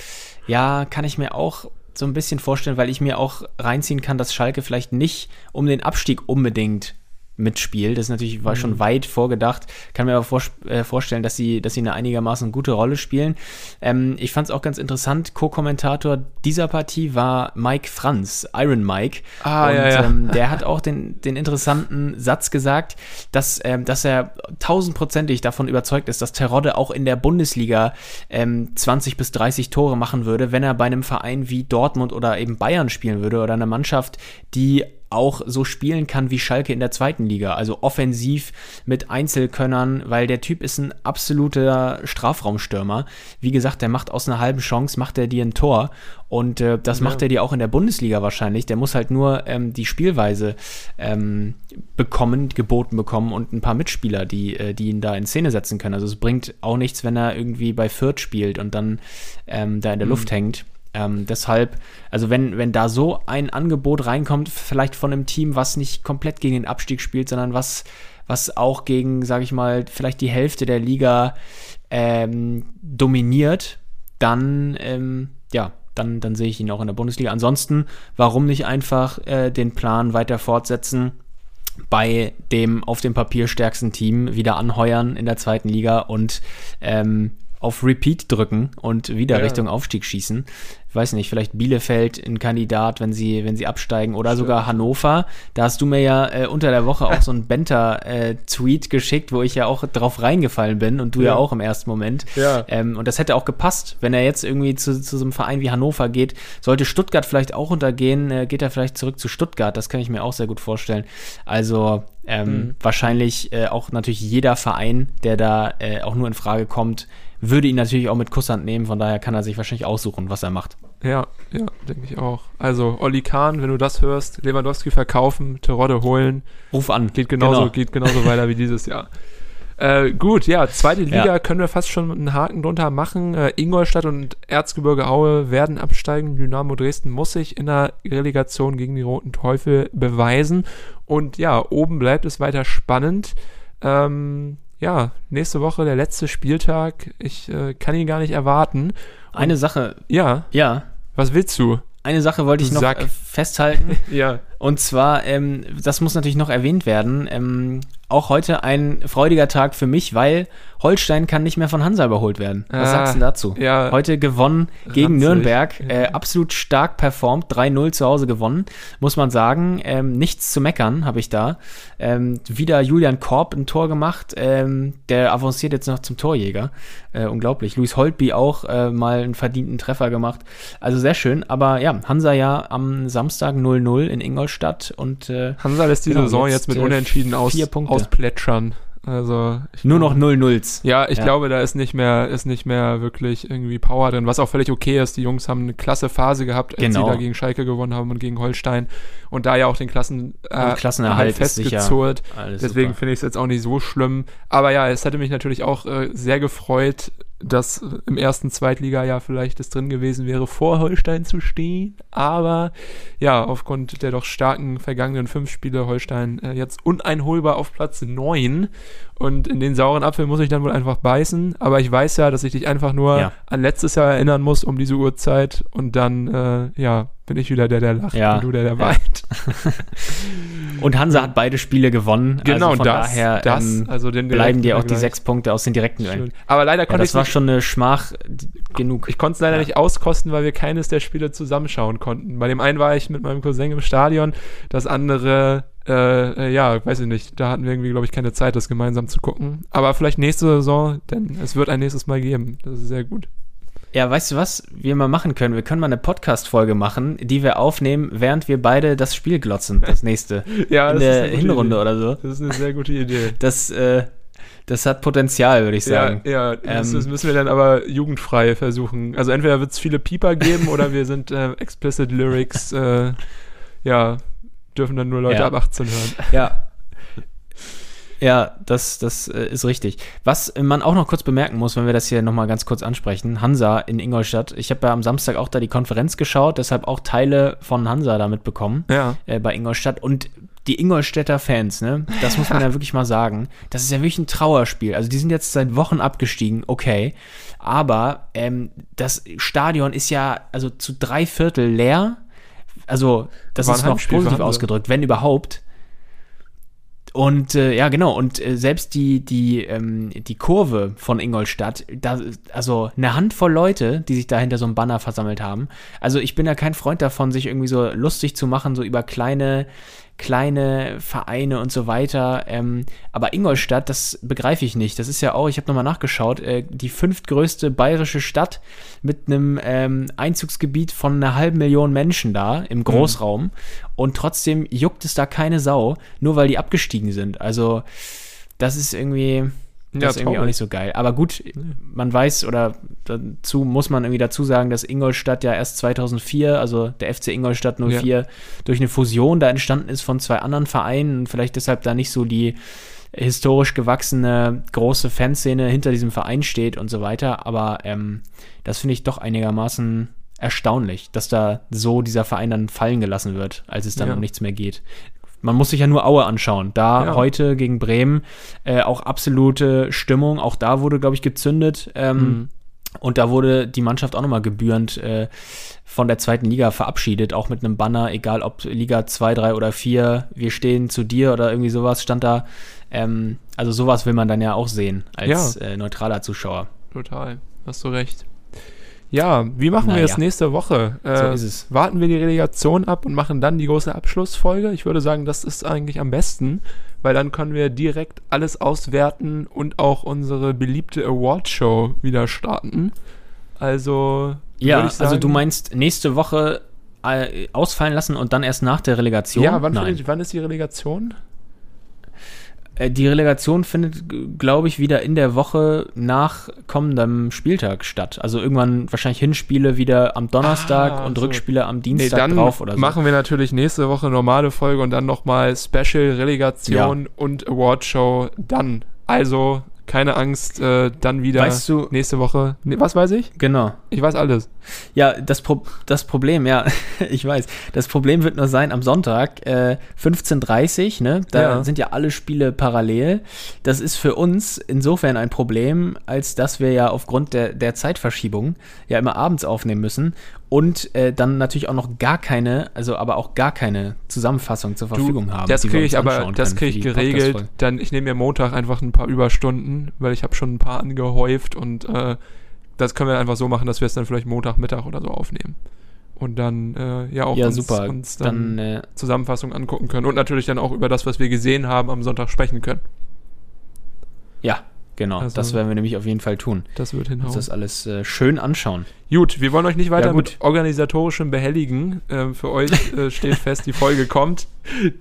ja, kann ich mir auch so ein bisschen vorstellen, weil ich mir auch reinziehen kann, dass Schalke vielleicht nicht um den Abstieg unbedingt mitspielt. Das ist natürlich war schon weit vorgedacht. Kann mir aber vor, äh, vorstellen, dass sie, dass sie eine einigermaßen gute Rolle spielen. Ähm, ich fand es auch ganz interessant. Co-Kommentator dieser Partie war Mike Franz, Iron Mike. Ah, Und ja, ja. Ähm, der hat auch den, den interessanten Satz gesagt, dass, ähm, dass er tausendprozentig davon überzeugt ist, dass Terodde auch in der Bundesliga ähm, 20 bis 30 Tore machen würde, wenn er bei einem Verein wie Dortmund oder eben Bayern spielen würde oder einer Mannschaft, die auch so spielen kann wie Schalke in der zweiten Liga. Also offensiv mit Einzelkönnern, weil der Typ ist ein absoluter Strafraumstürmer. Wie gesagt, der macht aus einer halben Chance, macht er dir ein Tor. Und äh, das macht er dir auch in der Bundesliga wahrscheinlich. Der muss halt nur ähm, die Spielweise ähm, bekommen, geboten bekommen und ein paar Mitspieler, die, äh, die ihn da in Szene setzen können. Also es bringt auch nichts, wenn er irgendwie bei Fürth spielt und dann ähm, da in der Luft hängt. Ähm, deshalb, also wenn, wenn da so ein Angebot reinkommt, vielleicht von einem Team, was nicht komplett gegen den Abstieg spielt, sondern was, was auch gegen, sage ich mal, vielleicht die Hälfte der Liga ähm, dominiert, dann, ähm, ja, dann, dann sehe ich ihn auch in der Bundesliga. Ansonsten, warum nicht einfach äh, den Plan weiter fortsetzen? bei dem auf dem Papier stärksten Team wieder anheuern in der zweiten Liga und ähm, auf Repeat drücken und wieder Ja. Richtung Aufstieg schießen. Ich weiß nicht, vielleicht Bielefeld ein Kandidat, wenn sie, wenn sie absteigen oder sogar Hannover. Da hast du mir ja äh, unter der Woche auch so einen Benter-Tweet geschickt, wo ich ja auch drauf reingefallen bin und du ja, Ja. auch im ersten Moment. Ja. Ähm, und das hätte auch gepasst, wenn er jetzt irgendwie zu, zu so einem Verein wie Hannover geht. Sollte Stuttgart vielleicht auch untergehen, äh, geht er vielleicht zurück zu Stuttgart. Das kann ich mir auch sehr gut vorstellen. Also ähm, wahrscheinlich äh, auch natürlich jeder Verein, der da äh, auch nur in Frage kommt, würde ihn natürlich auch mit Kusshand nehmen. Von daher kann er sich wahrscheinlich aussuchen, was er macht. Ja, ja, denke ich auch. Also, Olli Kahn, wenn du das hörst, Lewandowski verkaufen, Terodde holen, Ruf an. geht genauso, Genau. geht genauso weiter wie dieses Jahr. Äh, gut, ja, zweite Liga Ja. können wir fast schon einen Haken drunter machen. Äh, Ingolstadt und Erzgebirge Aue werden absteigen. Dynamo Dresden muss sich in der Relegation gegen die Roten Teufel beweisen. Und ja, oben bleibt es weiter spannend. Ähm, ja, nächste Woche der letzte Spieltag. Ich äh, kann ihn gar nicht erwarten. Eine Sache, Ja, ja, was willst du? eine Sache wollte ich noch Sack. Festhalten. Ja. Und zwar, ähm, das muss natürlich noch erwähnt werden, ähm, auch heute ein freudiger Tag für mich, weil Holstein kann nicht mehr von Hansa überholt werden. Was Ah, sagst du dazu? ja. Heute gewonnen gegen Ranzig, Nürnberg, äh, absolut stark performt, 3-0 zu Hause gewonnen, muss man sagen. Ähm, nichts zu meckern habe ich da. Ähm, wieder Julian Korb ein Tor gemacht, ähm, der avanciert jetzt noch zum Torjäger. Äh, unglaublich. Luis Holtby auch äh, mal einen verdienten Treffer gemacht. Also sehr schön, aber ja, Hansa ja am Samstag 0-0 in Ingolstadt und äh, Hansa lässt die Genau, Saison jetzt, jetzt mit äh, Unentschieden aus, ausplätschern. Also ich Nur noch 0-0s. Ja, ich Ja. glaube, da ist nicht mehr, ist nicht mehr wirklich irgendwie Power drin, was auch völlig okay ist. Die Jungs haben eine klasse Phase gehabt, als Genau. sie da gegen Schalke gewonnen haben und gegen Holstein und da ja auch den Klassen, äh, Klassenerhalt festgezurrt. Deswegen finde ich es jetzt auch nicht so schlimm. Aber ja, es hätte mich natürlich auch äh, sehr gefreut, dass äh, im ersten Zweitliga-Jahr vielleicht es drin gewesen wäre, vor Holstein zu stehen. Aber ja, aufgrund der doch starken vergangenen fünf Spiele Holstein äh, jetzt uneinholbar auf Platz 9. Und in den sauren Apfel muss ich dann wohl einfach beißen. Aber ich weiß ja, dass ich dich einfach nur Ja. an letztes Jahr erinnern muss um diese Uhrzeit. Und dann, äh, ja, bin ich wieder der, der lacht Ja. und du der, der Ja. weint. Und Hansa hat beide Spiele gewonnen. Genau, also von das, daher das, ähm, also bleiben dir auch die sechs Punkte aus den direkten Duellen. Aber leider Ja, konnte das ich war schon eine Schmach genug. Ich konnte es leider Ja. nicht auskosten, weil wir keines der Spiele zusammenschauen konnten. Bei dem einen war ich mit meinem Cousin im Stadion, das andere, äh, äh, ja, weiß ich nicht, da hatten wir irgendwie, glaube ich, keine Zeit, das gemeinsam zu gucken. Aber vielleicht nächste Saison, denn es wird ein nächstes Mal geben. Das ist sehr gut. Ja, weißt du was wir mal machen können? Wir können mal eine Podcast-Folge machen, die wir aufnehmen, während wir beide das Spiel glotzen, das nächste. Ja, in das ist der Hinrunde Idee. oder so. Das ist eine sehr gute Idee. Das, äh, das hat Potenzial, würde ich sagen. Ja, ja das, Ähm, müssen wir dann aber jugendfrei versuchen. Also entweder wird es viele Pieper geben oder wir sind äh, explicit Lyrics, äh, ja, dürfen dann nur Leute Ja. ab 18 hören. Ja. Ja, das, das äh, ist richtig. Was man auch noch kurz bemerken muss, wenn wir das hier nochmal ganz kurz ansprechen, Hansa in Ingolstadt. Ich habe ja am Samstag auch da die Konferenz geschaut, deshalb auch Teile von Hansa da mitbekommen Ja. äh, bei Ingolstadt. Und die Ingolstädter Fans, ne, das muss man ja wirklich mal sagen, das ist ja wirklich ein Trauerspiel. Also die sind jetzt seit Wochen abgestiegen, okay. Aber ähm, das Stadion ist ja also zu drei Viertel leer. Also, das War ist noch positiv ausgedrückt, wenn überhaupt. Und äh, ja, genau, und äh, selbst die, die, ähm, die Kurve von Ingolstadt, da, also eine Handvoll Leute, die sich da hinter so einem Banner versammelt haben. Also ich bin ja kein Freund davon, sich irgendwie so lustig zu machen, so über kleine, kleine Vereine und so weiter. Ähm, aber Ingolstadt, das begreife ich nicht. Das ist ja auch, ich habe nochmal nachgeschaut, äh, die fünftgrößte bayerische Stadt mit einem ähm, Einzugsgebiet von einer halben Million Menschen da im Großraum. Und trotzdem juckt es da keine Sau, nur weil die abgestiegen sind. Also das ist irgendwie, das Ja, ist irgendwie auch nicht so geil. Aber gut, man weiß oder dazu muss man irgendwie dazu sagen, dass Ingolstadt ja erst 2004, also der FC Ingolstadt 04, durch eine Fusion da entstanden ist von zwei anderen Vereinen und vielleicht deshalb da nicht so die historisch gewachsene große Fanszene hinter diesem Verein steht und so weiter. Aber ähm, das finde ich doch einigermaßen erstaunlich, dass da so dieser Verein dann fallen gelassen wird, als es dann Ja. um nichts mehr geht. Man muss sich ja nur Aue anschauen. Da Ja. heute gegen Bremen äh, auch absolute Stimmung. Auch da wurde, glaube ich, gezündet. Ähm, Mhm. Und da wurde die Mannschaft auch nochmal gebührend äh, von der zweiten Liga verabschiedet, auch mit einem Banner, egal ob Liga 2, 3 oder 4, wir stehen zu dir oder irgendwie sowas stand da. Ähm, also sowas will man dann ja auch sehen als äh, neutraler Zuschauer. Total, hast du recht. Ja, wie machen wir Naja. es nächste Woche? Äh, So ist es. Warten wir die Relegation ab und machen dann die große Abschlussfolge? Ich würde sagen, das ist eigentlich am besten, weil dann können wir direkt alles auswerten und auch unsere beliebte Awardshow wieder starten. Also, Ja, würde ich sagen, also du meinst nächste Woche äh, ausfallen lassen und dann erst nach der Relegation? Ja, wann, Nein. findet, wann ist die Relegation? Äh, Die Relegation findet, glaube ich, wieder in der Woche nach kommendem Spieltag statt. Also irgendwann wahrscheinlich Hinspiele wieder am Donnerstag Ah, und so. Rückspiele am Nee, Dienstag dann drauf oder so. machen wir natürlich nächste Woche normale Folge und dann nochmal Special Relegation und Awardshow dann. Also, keine Angst, äh, dann wieder Weißt du- nächste Woche. Nee, was weiß ich? Genau. Ich weiß alles. Ja, das, Pro das Problem, ja, ich weiß. Das Problem wird nur sein, am Sonntag, äh, 15.30 ne? Da Ja. sind ja alle Spiele parallel. Das ist für uns insofern ein Problem, als dass wir ja aufgrund der, der Zeitverschiebung ja immer abends aufnehmen müssen und äh, dann natürlich auch noch gar keine, also aber auch gar keine Zusammenfassung zur Verfügung haben. das kriege ich aber, das kriege ich geregelt. Dann, ich nehme mir Montag einfach ein paar Überstunden, weil ich habe schon ein paar angehäuft und äh, das können wir einfach so machen, dass wir es dann vielleicht Montagmittag oder so aufnehmen. Und dann äh, ja auch Ja, uns, uns dann, Dann, äh, Zusammenfassung angucken können und natürlich dann auch über das, was wir gesehen haben, am Sonntag sprechen können. ja, Genau, Also- das werden wir nämlich auf jeden Fall tun. Das wird Uns hinhauen. das alles äh, schön anschauen. Gut, wir wollen euch nicht weiter Ja, mit organisatorischem behelligen. Ähm, für euch äh, steht fest, die Folge kommt.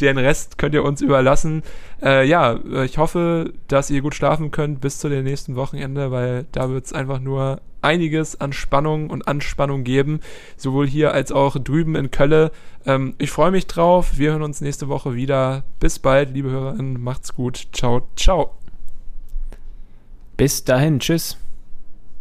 Den Rest könnt ihr uns überlassen. Äh, ja, äh, ich hoffe, dass ihr gut schlafen könnt bis zu dem nächsten Wochenende, weil da wird es einfach nur einiges an Spannung und Anspannung geben, sowohl hier als auch drüben in Kölle. Ähm, ich freue mich drauf. Wir hören uns nächste Woche wieder. Bis bald, liebe Hörerinnen. Macht's gut. Ciao, ciao. Bis dahin, tschüss.